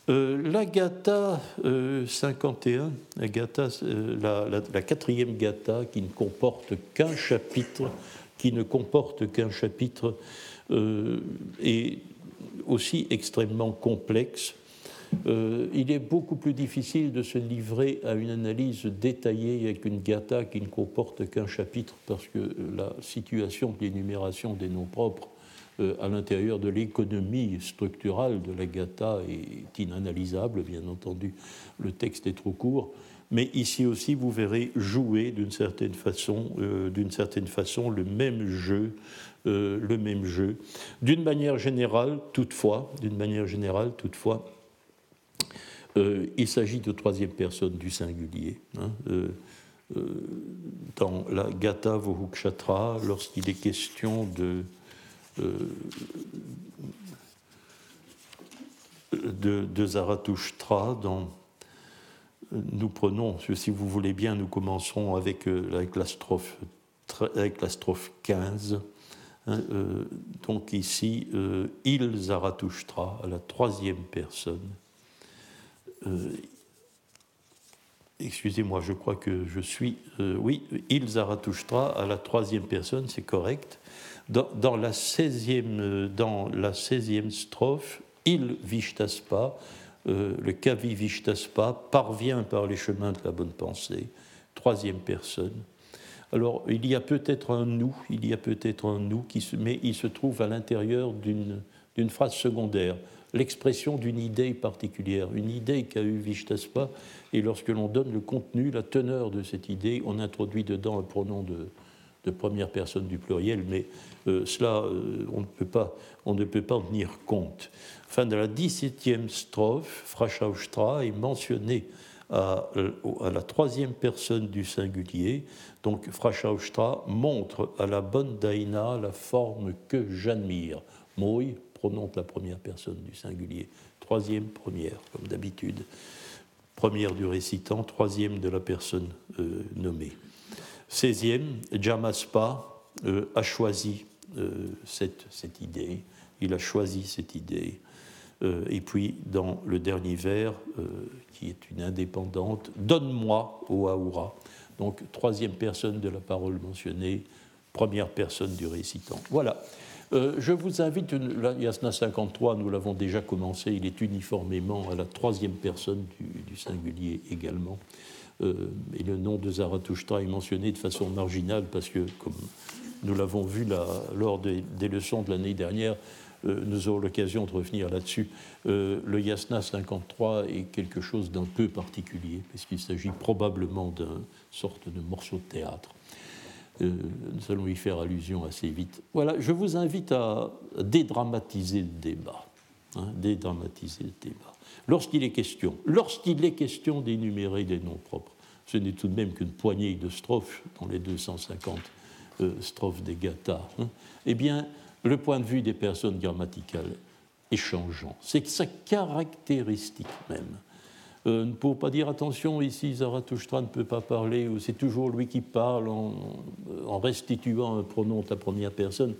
Euh, la Gatha 51, la, euh, la, quatrième Gatha qui ne comporte qu'un chapitre, qui ne comporte qu'un chapitre, euh, est aussi extrêmement complexe euh, il est beaucoup plus difficile de se livrer à une analyse détaillée avec une gata qui ne comporte qu'un chapitre, parce que la situation de l'énumération des noms propres euh, à l'intérieur de l'économie structurale de la gata est inanalysable, bien entendu, le texte est trop court. Mais ici aussi, vous verrez jouer d'une certaine façon, euh, certaine façon, le même jeu, le même jeu. D'une manière générale, toutefois, manière générale, toutefois, euh, il s'agit de troisième personne du singulier. Hein, euh, euh, dans la Gata Vohukshatra, lorsqu'il est question de, de, Zarathustra, dans, nous prenons, si vous voulez bien, nous commencerons avec, la, strophe, avec la strophe 15. Hein, donc ici, il Zarathustra, à la troisième personne. Euh, excusez-moi, je crois que je suis. Euh, oui, il Zarathustra à la troisième personne, c'est correct. Dans, la 16e, euh, dans la 16 strophe, il Vishtaspa, le Kavi Vishtaspa, parvient par les chemins de la bonne pensée, troisième personne. Alors, il y a peut-être un nous, il y a peut-être un nous, qui se, mais il se trouve à l'intérieur d'une phrase secondaire l'expression d'une idée particulière, une idée qu'a eu Vishtaspa, et lorsque l'on donne le contenu, la teneur de cette idée, on introduit dedans un pronom de, première personne du pluriel, mais euh, cela, euh, on, ne peut pas, on ne peut pas en tenir compte. Fin de la 17e strophe, Frashaustra est mentionné à, à, la troisième personne du singulier. Donc Frashaustra montre à la bonne Daina la forme que j'admire. Moi, prononce la première personne du singulier. Troisième, première, comme d'habitude. Première du récitant, troisième de la personne euh, nommée. Seizième, Jamaspa euh, a choisi euh, cette, cette, idée, il a choisi cette idée. et puis, dans le dernier vers, qui est une indépendante, Donne-moi, au Aoura. Donc, troisième personne de la parole mentionnée, première personne du récitant. Voilà. Euh, je vous invite, la Yasna 53, nous l'avons déjà commencé, il est uniformément à la troisième personne du, singulier également. Euh, et le nom de Zarathustra est mentionné de façon marginale parce que, comme nous l'avons vu lors des, leçons de l'année dernière, euh, nous aurons l'occasion de revenir là-dessus. le Yasna 53 est quelque chose d'un peu particulier, puisqu'il s'agit probablement d'une sorte de morceau de théâtre. nous allons y faire allusion assez vite. Voilà, je vous invite à dédramatiser le débat. Hein, dédramatiser le débat. Lorsqu'il est question, lorsqu'il est question d'énumérer des noms propres, ce n'est tout de même qu'une poignée de strophes dans les 250 euh, strophes des Gathas, hein, eh bien, le point de vue des personnes grammaticales est changeant. C'est sa caractéristique même. Euh, pour pas dire attention, ici Zarathustra ne peut pas parler, ou c'est toujours lui qui parle en, en, restituant un pronom à première personne.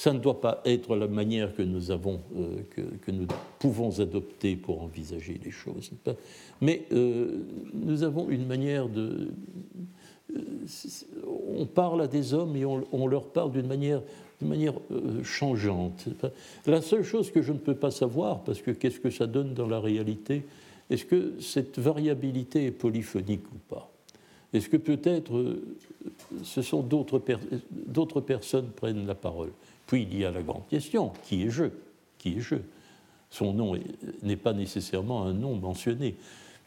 Ça ne doit pas être la manière que nous, avons, euh, que, nous pouvons adopter pour envisager les choses. Mais euh, nous avons une manière de. Euh, on parle à des hommes et on, leur parle d'une manière, manière changeante. La seule chose que je ne peux pas savoir, parce que qu'est-ce que ça donne dans la réalité, est-ce que cette variabilité est polyphonique ou pas? Est-ce que peut-être ce sont d'autres per personnes prennent la parole? Puis il y a la grande question qui est je Qui est je Son nom n'est pas nécessairement un nom mentionné.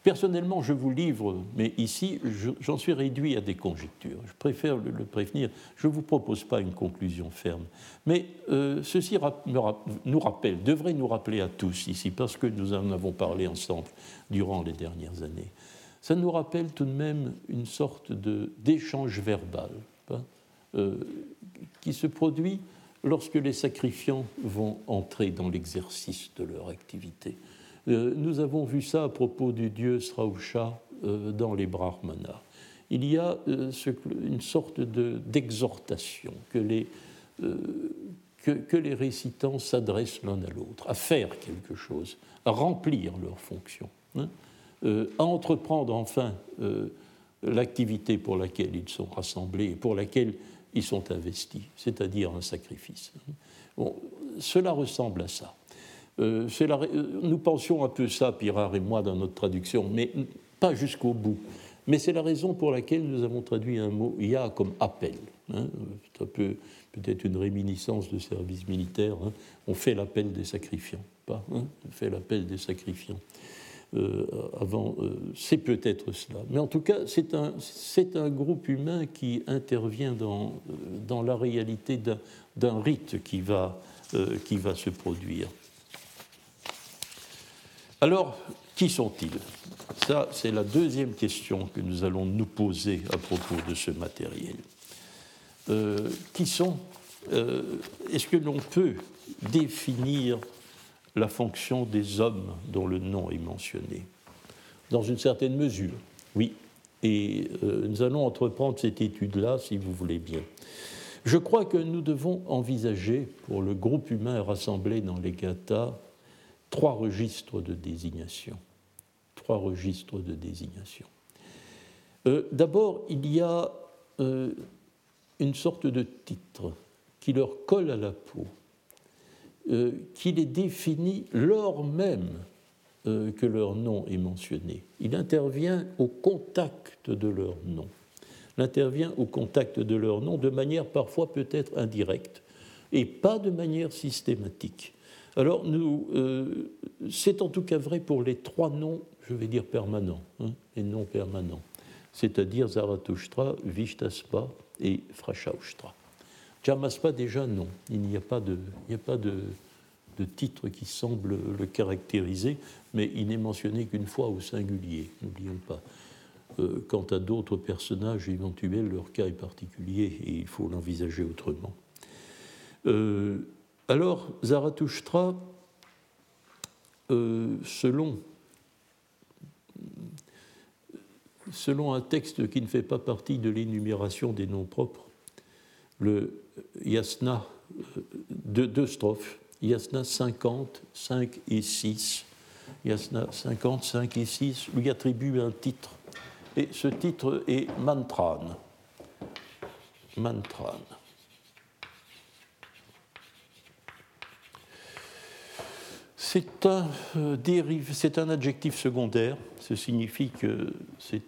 Personnellement, je vous livre, mais ici, j'en suis réduit à des conjectures. Je préfère le, prévenir. Je ne vous propose pas une conclusion ferme. Mais euh, ceci nous rappelle, devrait nous rappeler à tous ici, parce que nous en avons parlé ensemble durant les dernières années. Ça nous rappelle tout de même une sorte d'échange verbal hein, euh, qui se produit lorsque les sacrifiants vont entrer dans l'exercice de leur activité. Euh, nous avons vu ça à propos du dieu Srausha euh, dans les Brahmanas. Il y a euh, une sorte d'exhortation que, les, que, les récitants s'adressent l'un à l'autre, à faire quelque chose, à remplir leur fonction, hein, à entreprendre enfin l'activité pour laquelle ils sont rassemblés et pour laquelle ils sont investis, c'est-à-dire un sacrifice. Bon, cela ressemble à ça. Euh, euh, nous pensions un peu ça, Pirard et moi, dans notre traduction, mais pas jusqu'au bout. Mais c'est la raison pour laquelle nous avons traduit un mot ya comme appel. Hein. C'est un peu peut-être une réminiscence de service militaire. Hein. On fait l'appel des sacrifiants, pas hein. On fait l'appel des sacrifiants. Euh, avant, c'est peut-être cela. Mais en tout cas, c'est un, groupe humain qui intervient dans, dans la réalité d'un rite qui va, se produire. Alors, qui sont-ils? Ça, c'est la deuxième question que nous allons nous poser à propos de ce matériel. Euh, qui sont euh, Est-ce que l'on peut définir la fonction des hommes dont le nom est mentionné Dans une certaine mesure, oui. Et euh, nous allons entreprendre cette étude-là, si vous voulez bien. Je crois que nous devons envisager, pour le groupe humain rassemblé dans les Gathas, trois registres de désignation. Trois registres de désignation. Euh, d'abord, il y a euh, une sorte de titre qui leur colle à la peau, euh, qui les définit lors même que leur nom est mentionné. Il intervient au contact de leur nom. Il intervient au contact de leur nom de manière parfois peut-être indirecte et pas de manière systématique. Alors, euh, c'est en tout cas vrai pour les trois noms, je vais dire permanents, hein, les noms permanents, c'est-à-dire Zarathustra, Vishtaspa et Frashaustra. Jamaspa, déjà, non. Il n'y a pas, de, a pas de, titre qui semble le caractériser, mais il n'est mentionné qu'une fois au singulier, n'oublions pas. Euh, quant à d'autres personnages éventuels, leur cas est particulier et il faut l'envisager autrement. Euh, alors, Zarathustra, euh, selon, selon un texte qui ne fait pas partie de l'énumération des noms propres, le Yasna, euh, de deux strophes, Yasna 50, 5 et 6, Yasna 50, 5 et 6, lui attribue un titre. Et ce titre est Mantran. Mantran. C'est un, euh, un adjectif secondaire. Ce signifie que c'est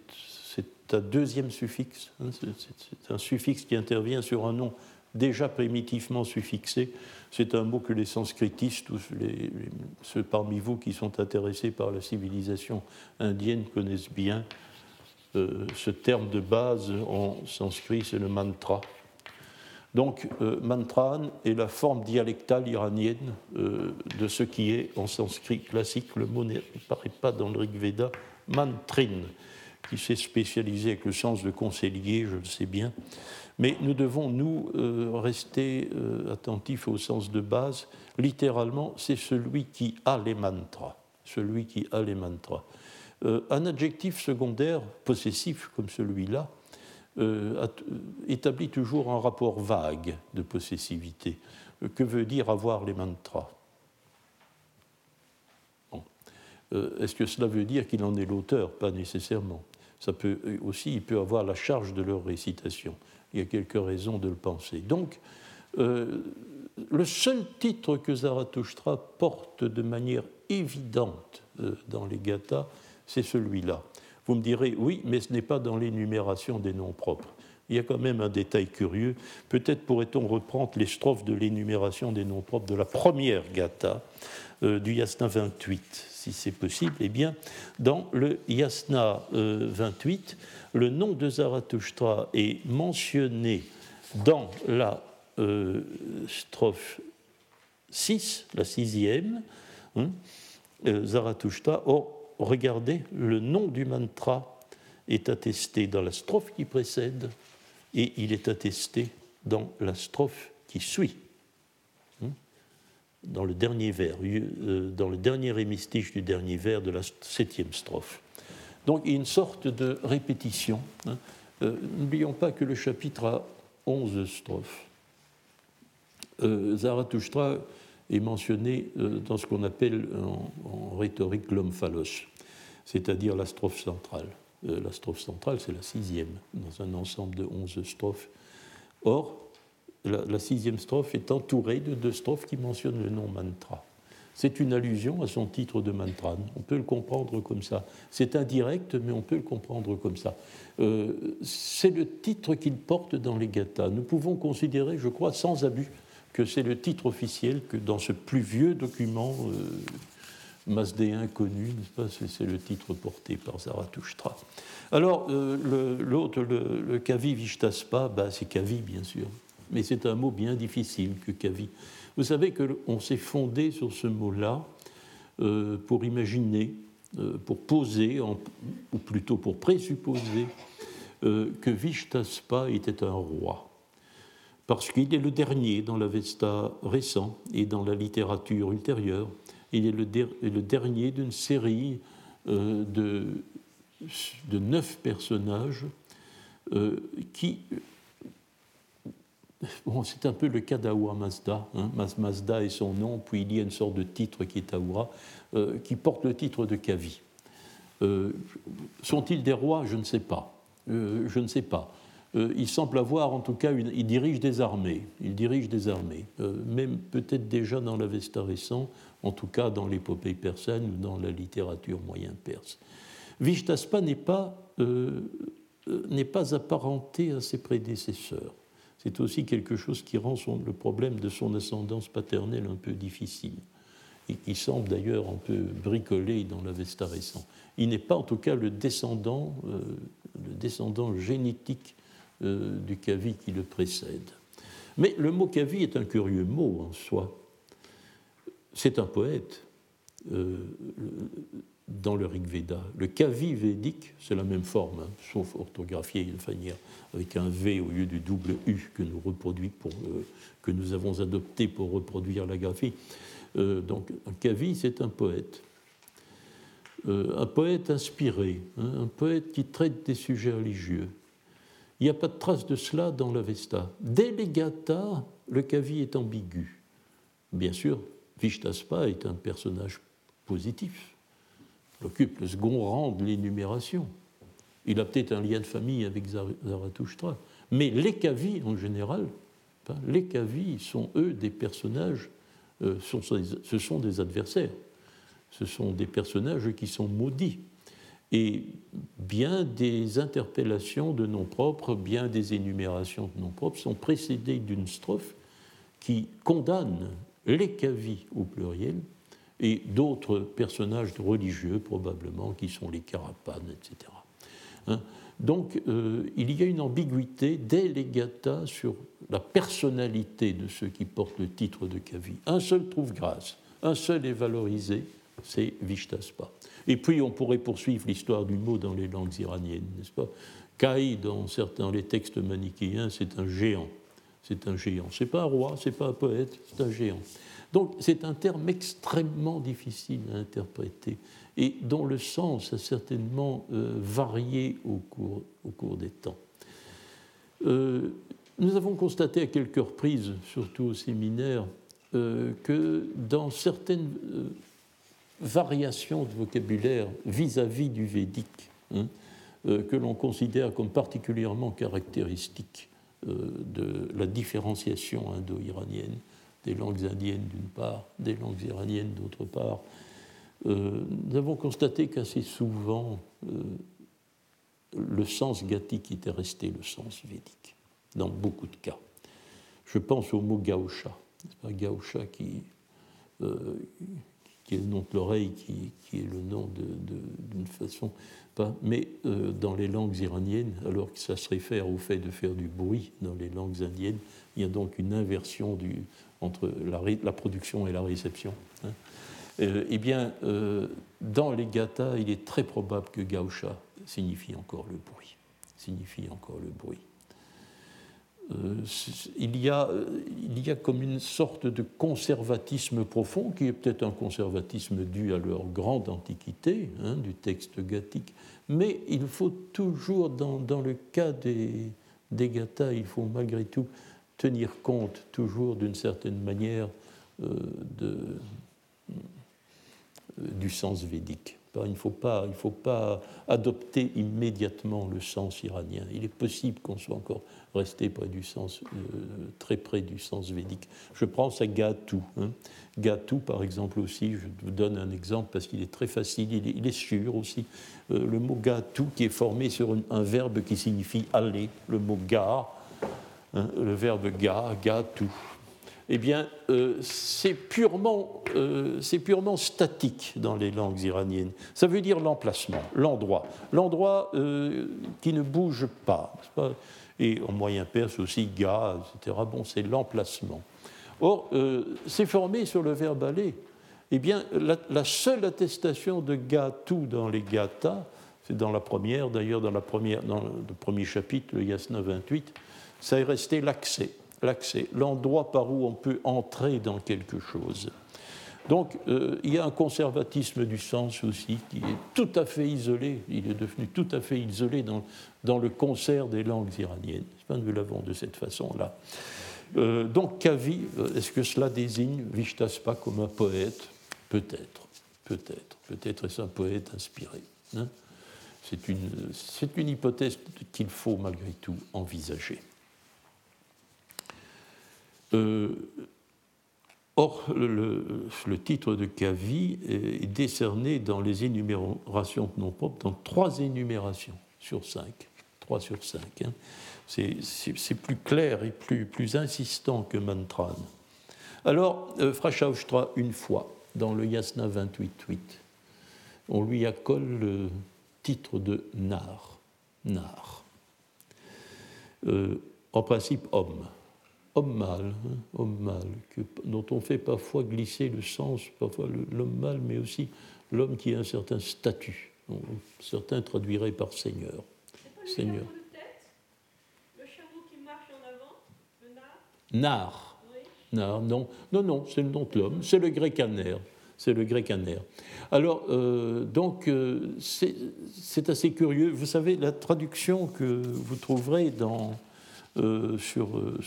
un deuxième suffixe. Hein, c'est un suffixe qui intervient sur un nom déjà primitivement suffixé. C'est un mot que les sanskritistes, ceux parmi vous qui sont intéressés par la civilisation indienne, connaissent bien. Euh, ce terme de base en sanskrit, c'est le mantra. Donc, euh, est la forme dialectale iranienne euh, de ce qui est en sanskrit classique. Le mot n'apparaît pas dans le Rig Veda. Mantrin, qui s'est spécialisé avec le sens de conseiller, je le sais bien. Mais nous devons, nous, euh, rester attentifs au sens de base. Littéralement, c'est celui qui a les mantras. Celui qui a les mantras. un adjectif secondaire possessif comme celui-là euh, établit toujours un rapport vague de possessivité. Euh, que veut dire avoir les mantras? Euh, Est-ce que cela veut dire qu'il en est l'auteur? Pas nécessairement. Ça peut aussi, il peut avoir la charge de leur récitation. Il y a quelques raisons de le penser. Donc, le seul titre que Zarathustra porte de manière évidente dans les gathas, c'est celui-là. Vous me direz, oui, mais ce n'est pas dans l'énumération des noms propres. Il y a quand même un détail curieux. Peut-être pourrait-on reprendre les strophes de l'énumération des noms propres de la première euh, du yasna 28, si c'est possible. Eh bien, dans le yasna 28, euh, le nom de Zarathustra est mentionné dans la euh, strophe 6, la sixième. Hein, Zarathustra, or regardez, le nom du mantra est attesté dans la strophe qui précède et il est attesté dans la strophe qui suit, dans le dernier vers, euh, dans le dernier hémistiche du dernier vers de la septième strophe. Donc il y a une sorte de répétition. Hein. Euh, n'oublions pas que le chapitre a onze strophes. Euh, Zarathustra est mentionné dans ce qu'on appelle en, rhétorique l'omphalos, c'est-à-dire la strophe centrale. La strophe centrale, c'est la sixième, dans un ensemble de onze strophes. Or, la, sixième strophe est entourée de deux strophes qui mentionnent le nom mantra. C'est une allusion à son titre de mantra. On peut le comprendre comme ça. C'est indirect, mais on peut le comprendre comme ça. Euh, c'est le titre qu'il porte dans les gathas. Nous pouvons considérer, je crois, sans abus, que c'est le titre officiel que dans ce plus vieux document euh, masdéen connu, c'est le titre porté par Zarathustra. Alors, euh, l'autre, le, Kavi Vishtaspa, bah, c'est Kavi, bien sûr. Mais c'est un mot bien difficile que Kavi. Vous savez qu'on s'est fondé sur ce mot-là euh, pour imaginer, pour poser, ou plutôt pour présupposer, que Vishtaspa était un roi parce qu'il est le dernier dans l'Avesta récent et dans la littérature ultérieure. Il est le, dernier d'une série euh, de, neuf personnages euh, qui. C'est un peu le cas d'Awa Mazda. Hein. Mazda est son nom, puis il y a une sorte de titre qui est Awa, euh, qui porte le titre de Kavi. Sont-ils des rois? Je ne sais pas. je ne sais pas. Euh, il semble avoir, en tout cas, il dirige des armées. Il dirige des armées, euh, même peut-être déjà dans l'Avesta récent, en tout cas dans l'épopée persane ou dans la littérature moyenne perse. Vishtaspa n'est pas, euh, n'est pas apparenté à ses prédécesseurs. C'est aussi quelque chose qui rend le problème de son ascendance paternelle un peu difficile et qui semble d'ailleurs un peu bricolé dans l'Avesta récent. Il n'est pas en tout cas le descendant, le descendant génétique euh, du Kavi qui le précède. Mais le mot Kavi est un curieux mot en soi. C'est un poète euh, dans le Rig Veda. Le Kavi védique, c'est la même forme, hein, sauf orthographié de manière avec un V au lieu du double U que nous, pour, euh, que nous avons adopté pour reproduire la graphie. donc, un Kavi, c'est un poète. un poète inspiré, hein, un poète qui traite des sujets religieux, il n'y a pas de trace de cela dans l'Avesta. Dès les Gathas, le Kavi est ambigu. Bien sûr, Vishtaspa est un personnage positif. Il occupe le second rang de l'énumération. Il a peut-être un lien de famille avec Zarathustra. Mais les Kavis, en général, hein, les Kavis sont, eux, des personnages, euh, ce sont des adversaires. Ce sont des personnages qui sont maudits. Et bien des interpellations de noms propres, bien des énumérations de noms propres sont précédées d'une strophe qui condamne les cavis au pluriel et d'autres personnages religieux probablement qui sont les carapanes, etc. Hein? Donc euh, il y a une ambiguïté dès les gathas sur la personnalité de ceux qui portent le titre de Kavi. Un seul trouve grâce, un seul est valorisé, c'est Vishtaspa. Et puis on pourrait poursuivre l'histoire du mot dans les langues iraniennes, n'est-ce pas? Kai, dans certains les textes manichéens, c'est un géant. C'est un géant. C'est pas un roi, c'est pas un poète, c'est un géant. Donc c'est un terme extrêmement difficile à interpréter et dont le sens a certainement euh, varié au cours, des temps. Euh, nous avons constaté à quelques reprises, surtout au séminaire, euh, que dans certaines variations de vocabulaire vis-à-vis du védique, hein, que l'on considère comme particulièrement caractéristiques de la différenciation indo-iranienne, des langues indiennes d'une part, des langues iraniennes d'autre part, euh, nous avons constaté qu'assez souvent, euh, le sens gathique était resté le sens védique, dans beaucoup de cas. Je pense au mot gausha, pas? Gausha qui, euh, qui est le nom de l'oreille, qui, est le nom d'une façon, mais dans les langues iraniennes, alors que ça se réfère au fait de faire du bruit dans les langues indiennes, il y a donc une inversion du, entre la, production et la réception. Hein. Euh, eh bien, euh, dans les gathas, il est très probable que gausha signifie encore le bruit. Signifie encore le bruit. Euh, il, y a, il y a comme une sorte de conservatisme profond, qui est peut-être un conservatisme dû à leur grande antiquité hein, du texte gathique, mais il faut toujours, dans, le cas des, des il faut malgré tout tenir compte toujours d'une certaine manière de, euh, du sens védique. Il ne faut pas, faut pas adopter immédiatement le sens iranien. Il est possible qu'on soit encore resté près du sens, euh, très près du sens védique. Je pense à Gatou. Hein. Gatou, par exemple, aussi, je vous donne un exemple parce qu'il est très facile, il est, sûr aussi. Euh, le mot Gatou qui est formé sur un, verbe qui signifie aller, le mot ga, hein, le verbe ga, Gatou eh bien, euh, c'est purement, euh, purement, statique dans les langues iraniennes. Ça veut dire l'emplacement, l'endroit. L'endroit euh, qui ne bouge pas, Et en moyen perse aussi, ga, etc. Bon, c'est l'emplacement. Or, c'est formé sur le verbe aller. Eh bien, la, seule attestation de ga tout dans les gathas, c'est dans la première, d'ailleurs, dans, dans le premier chapitre, le Yasna 28, ça est resté l'accès l'accès, l'endroit par où on peut entrer dans quelque chose. Donc euh, il y a un conservatisme du sens aussi qui est tout à fait isolé, il est devenu tout à fait isolé dans, dans le concert des langues iraniennes. Nous l'avons de cette façon-là. Euh, donc Kavi, euh, est-ce que cela désigne Vishtaspa comme un poète? Peut-être, peut-être, peut-être est-ce un poète inspiré. Hein? C'est une, une hypothèse qu'il faut malgré tout envisager. Euh, or, le, titre de Kavi est décerné dans les énumérations non propres, dans trois énumérations sur cinq. Trois sur cinq. Hein. C'est plus clair et plus, plus insistant que Mantran. Alors, euh, une fois, dans le Yasna 28.8, on lui accole le titre de Nar. Nar. Euh, en principe, homme homme mâle, hein, homme mâle, que, dont on fait parfois glisser le sens, parfois l'homme mâle, mais aussi l'homme qui a un certain statut. certains traduiraient par seigneur. Le Seigneur. Le chameau qui marche en avant, le nar. Nar. non. Non, non, c'est le nom de l'homme, c'est le grec aner. C'est le grec aner. Alors, euh, donc, euh, c'est assez curieux. Vous savez, la traduction que vous trouverez dans euh, sur, euh,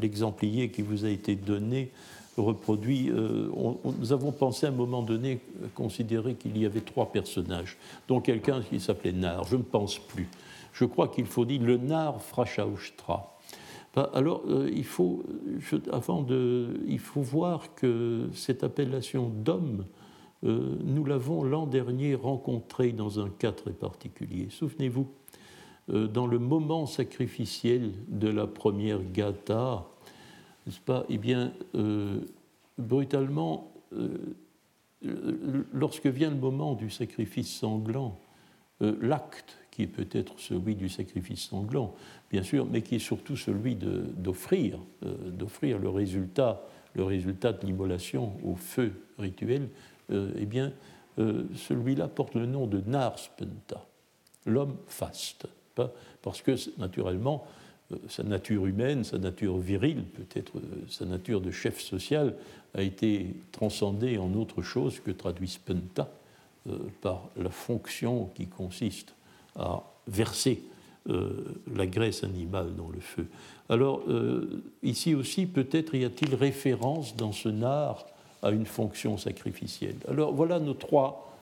l'exemplier qui vous a été donné, reproduit. Euh, nous avons pensé à un moment donné considérer qu'il y avait trois personnages, dont quelqu'un qui s'appelait Nar. Je ne pense plus. Je crois qu'il faut dire le Nar Frashaustra. Bah, alors, il, faut, avant de, il faut voir que cette appellation d'homme, nous l'avons l'an dernier rencontrée dans un cas très particulier. Souvenez-vous, dans le moment sacrificiel de la première gata, n'est-ce pas Eh bien, euh, brutalement, euh, lorsque vient le moment du sacrifice sanglant, l'acte qui est peut-être celui du sacrifice sanglant, bien sûr, mais qui est surtout celui d'offrir, euh, d'offrir le résultat, le résultat de l'immolation au feu rituel, euh, eh bien, euh, celui-là porte le nom de Narspenta, l'homme faste, parce que naturellement, sa nature humaine, sa nature virile, peut-être sa nature de chef social, a été transcendée en autre chose que traduit Spenta par la fonction qui consiste à verser euh, la graisse animale dans le feu. Alors, euh, ici aussi, peut-être y a-t-il référence dans ce nard à une fonction sacrificielle. Alors, voilà nos trois,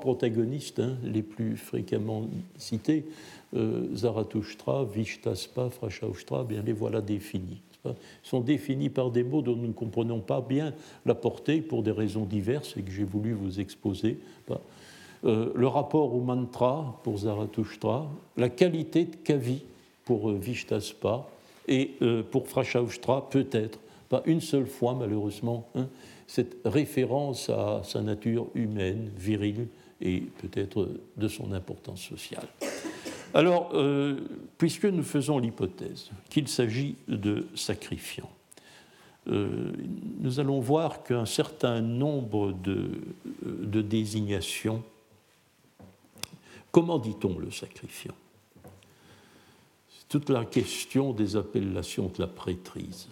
protagonistes hein, les plus fréquemment cités euh, Zarathustra, Vishtaspa, Frashaushtra, bien les voilà définis. Sont définis par des mots dont nous ne comprenons pas bien la portée pour des raisons diverses et que j'ai voulu vous exposer. Euh, le rapport au mantra pour Zarathustra, la qualité de Kavi pour euh, Vishtaspa et euh, pour Frashaushtra, peut-être, pas une seule fois malheureusement, hein, cette référence à sa nature humaine, virile et peut-être de son importance sociale. Alors, puisque nous faisons l'hypothèse qu'il s'agit de sacrifiants, nous allons voir qu'un certain nombre de désignations Comment dit-on le sacrifiant? C'est toute la question des appellations de la prêtrise.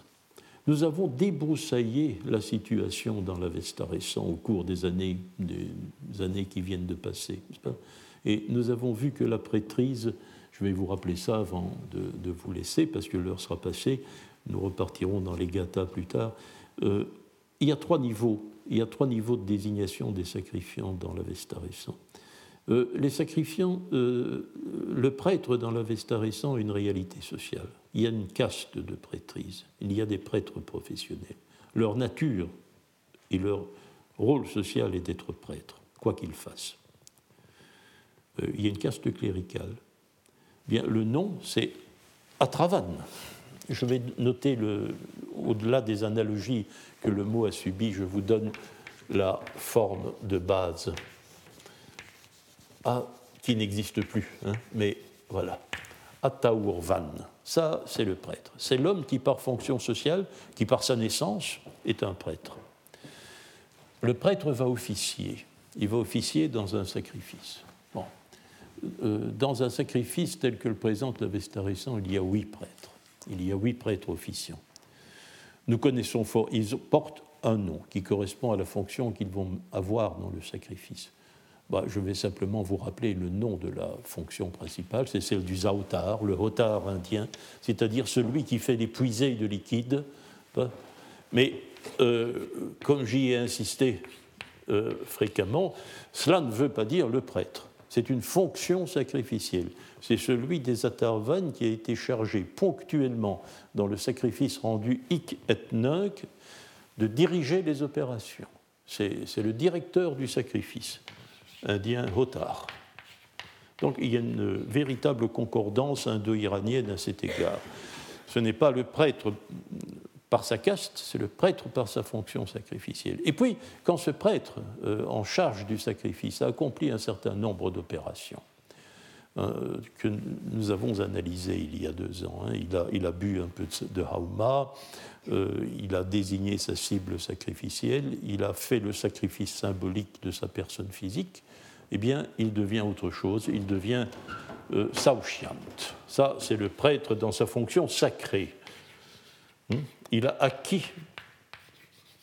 Nous avons débroussaillé la situation dans l'Avesta récent au cours des années, des années qui viennent de passer. Et nous avons vu que la prêtrise, je vais vous rappeler ça avant de, vous laisser, parce que l'heure sera passée, nous repartirons dans les gathas plus tard. Euh, il y a trois niveaux. Il y a trois niveaux de désignation des sacrifiants dans l'Avesta récent. Euh, les sacrifiants, euh, le prêtre dans l'Avesta récent a une réalité sociale. Il y a une caste de prêtrise, il y a des prêtres professionnels. Leur nature et leur rôle social est d'être prêtre, quoi qu'ils fassent. Euh, il y a une caste cléricale. Bien, le nom, c'est Atravan. Je vais noter, au-delà des analogies que le mot a subies, je vous donne la forme de base ah, qui n'existe plus, hein, mais voilà. Ataurvan, ça c'est le prêtre. C'est l'homme qui par fonction sociale, qui par sa naissance est un prêtre. Le prêtre va officier, il va officier dans un sacrifice. Euh, dans un sacrifice tel que le présente l'Avesta récent, il y a huit prêtres. Il y a huit prêtres officiants. Nous connaissons fort, ils portent un nom qui correspond à la fonction qu'ils vont avoir dans le sacrifice. Bah, je vais simplement vous rappeler le nom de la fonction principale, c'est celle du zaotar, le hotar indien, c'est-à-dire celui qui fait des puisées de liquide. Bah, mais euh, comme j'y ai insisté euh, fréquemment, cela ne veut pas dire le prêtre. C'est une fonction sacrificielle. C'est celui des atarvan qui a été chargé ponctuellement dans le sacrifice rendu hic et nunc de diriger les opérations. C'est le directeur du sacrifice indien Hotar. Donc il y a une véritable concordance indo-iranienne à cet égard. Ce n'est pas le prêtre par sa caste, c'est le prêtre par sa fonction sacrificielle. Et puis, quand ce prêtre, euh, en charge du sacrifice, a accompli un certain nombre d'opérations, euh, que nous avons analysées il y a deux ans, hein, il, a, bu un peu de, hauma, euh, il a désigné sa cible sacrificielle, il a fait le sacrifice symbolique de sa personne physique, eh bien, il devient autre chose, il devient euh, Ça, c'est le prêtre dans sa fonction sacrée. Hmm? Il a acquis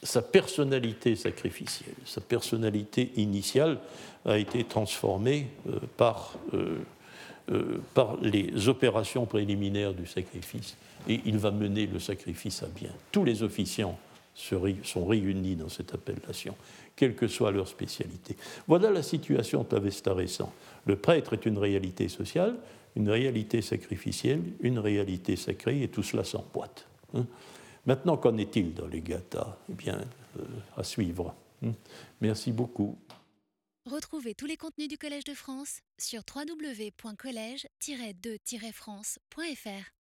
sa personnalité sacrificielle, sa personnalité initiale a été transformée euh, par, euh, euh, par les opérations préliminaires du sacrifice et il va mener le sacrifice à bien. Tous les officiants sont réunis dans cette appellation quelle que soit leur spécialité. Voilà la situation de l'Avesta récent. Le prêtre est une réalité sociale, une réalité sacrificielle, une réalité sacrée, et tout cela s'emboîte. Hein. Maintenant, qu'en est-il dans les gathas? Eh bien, euh, à suivre. Hein. Merci beaucoup. Retrouvez tous les contenus du Collège de France sur www.colège-2-france.fr.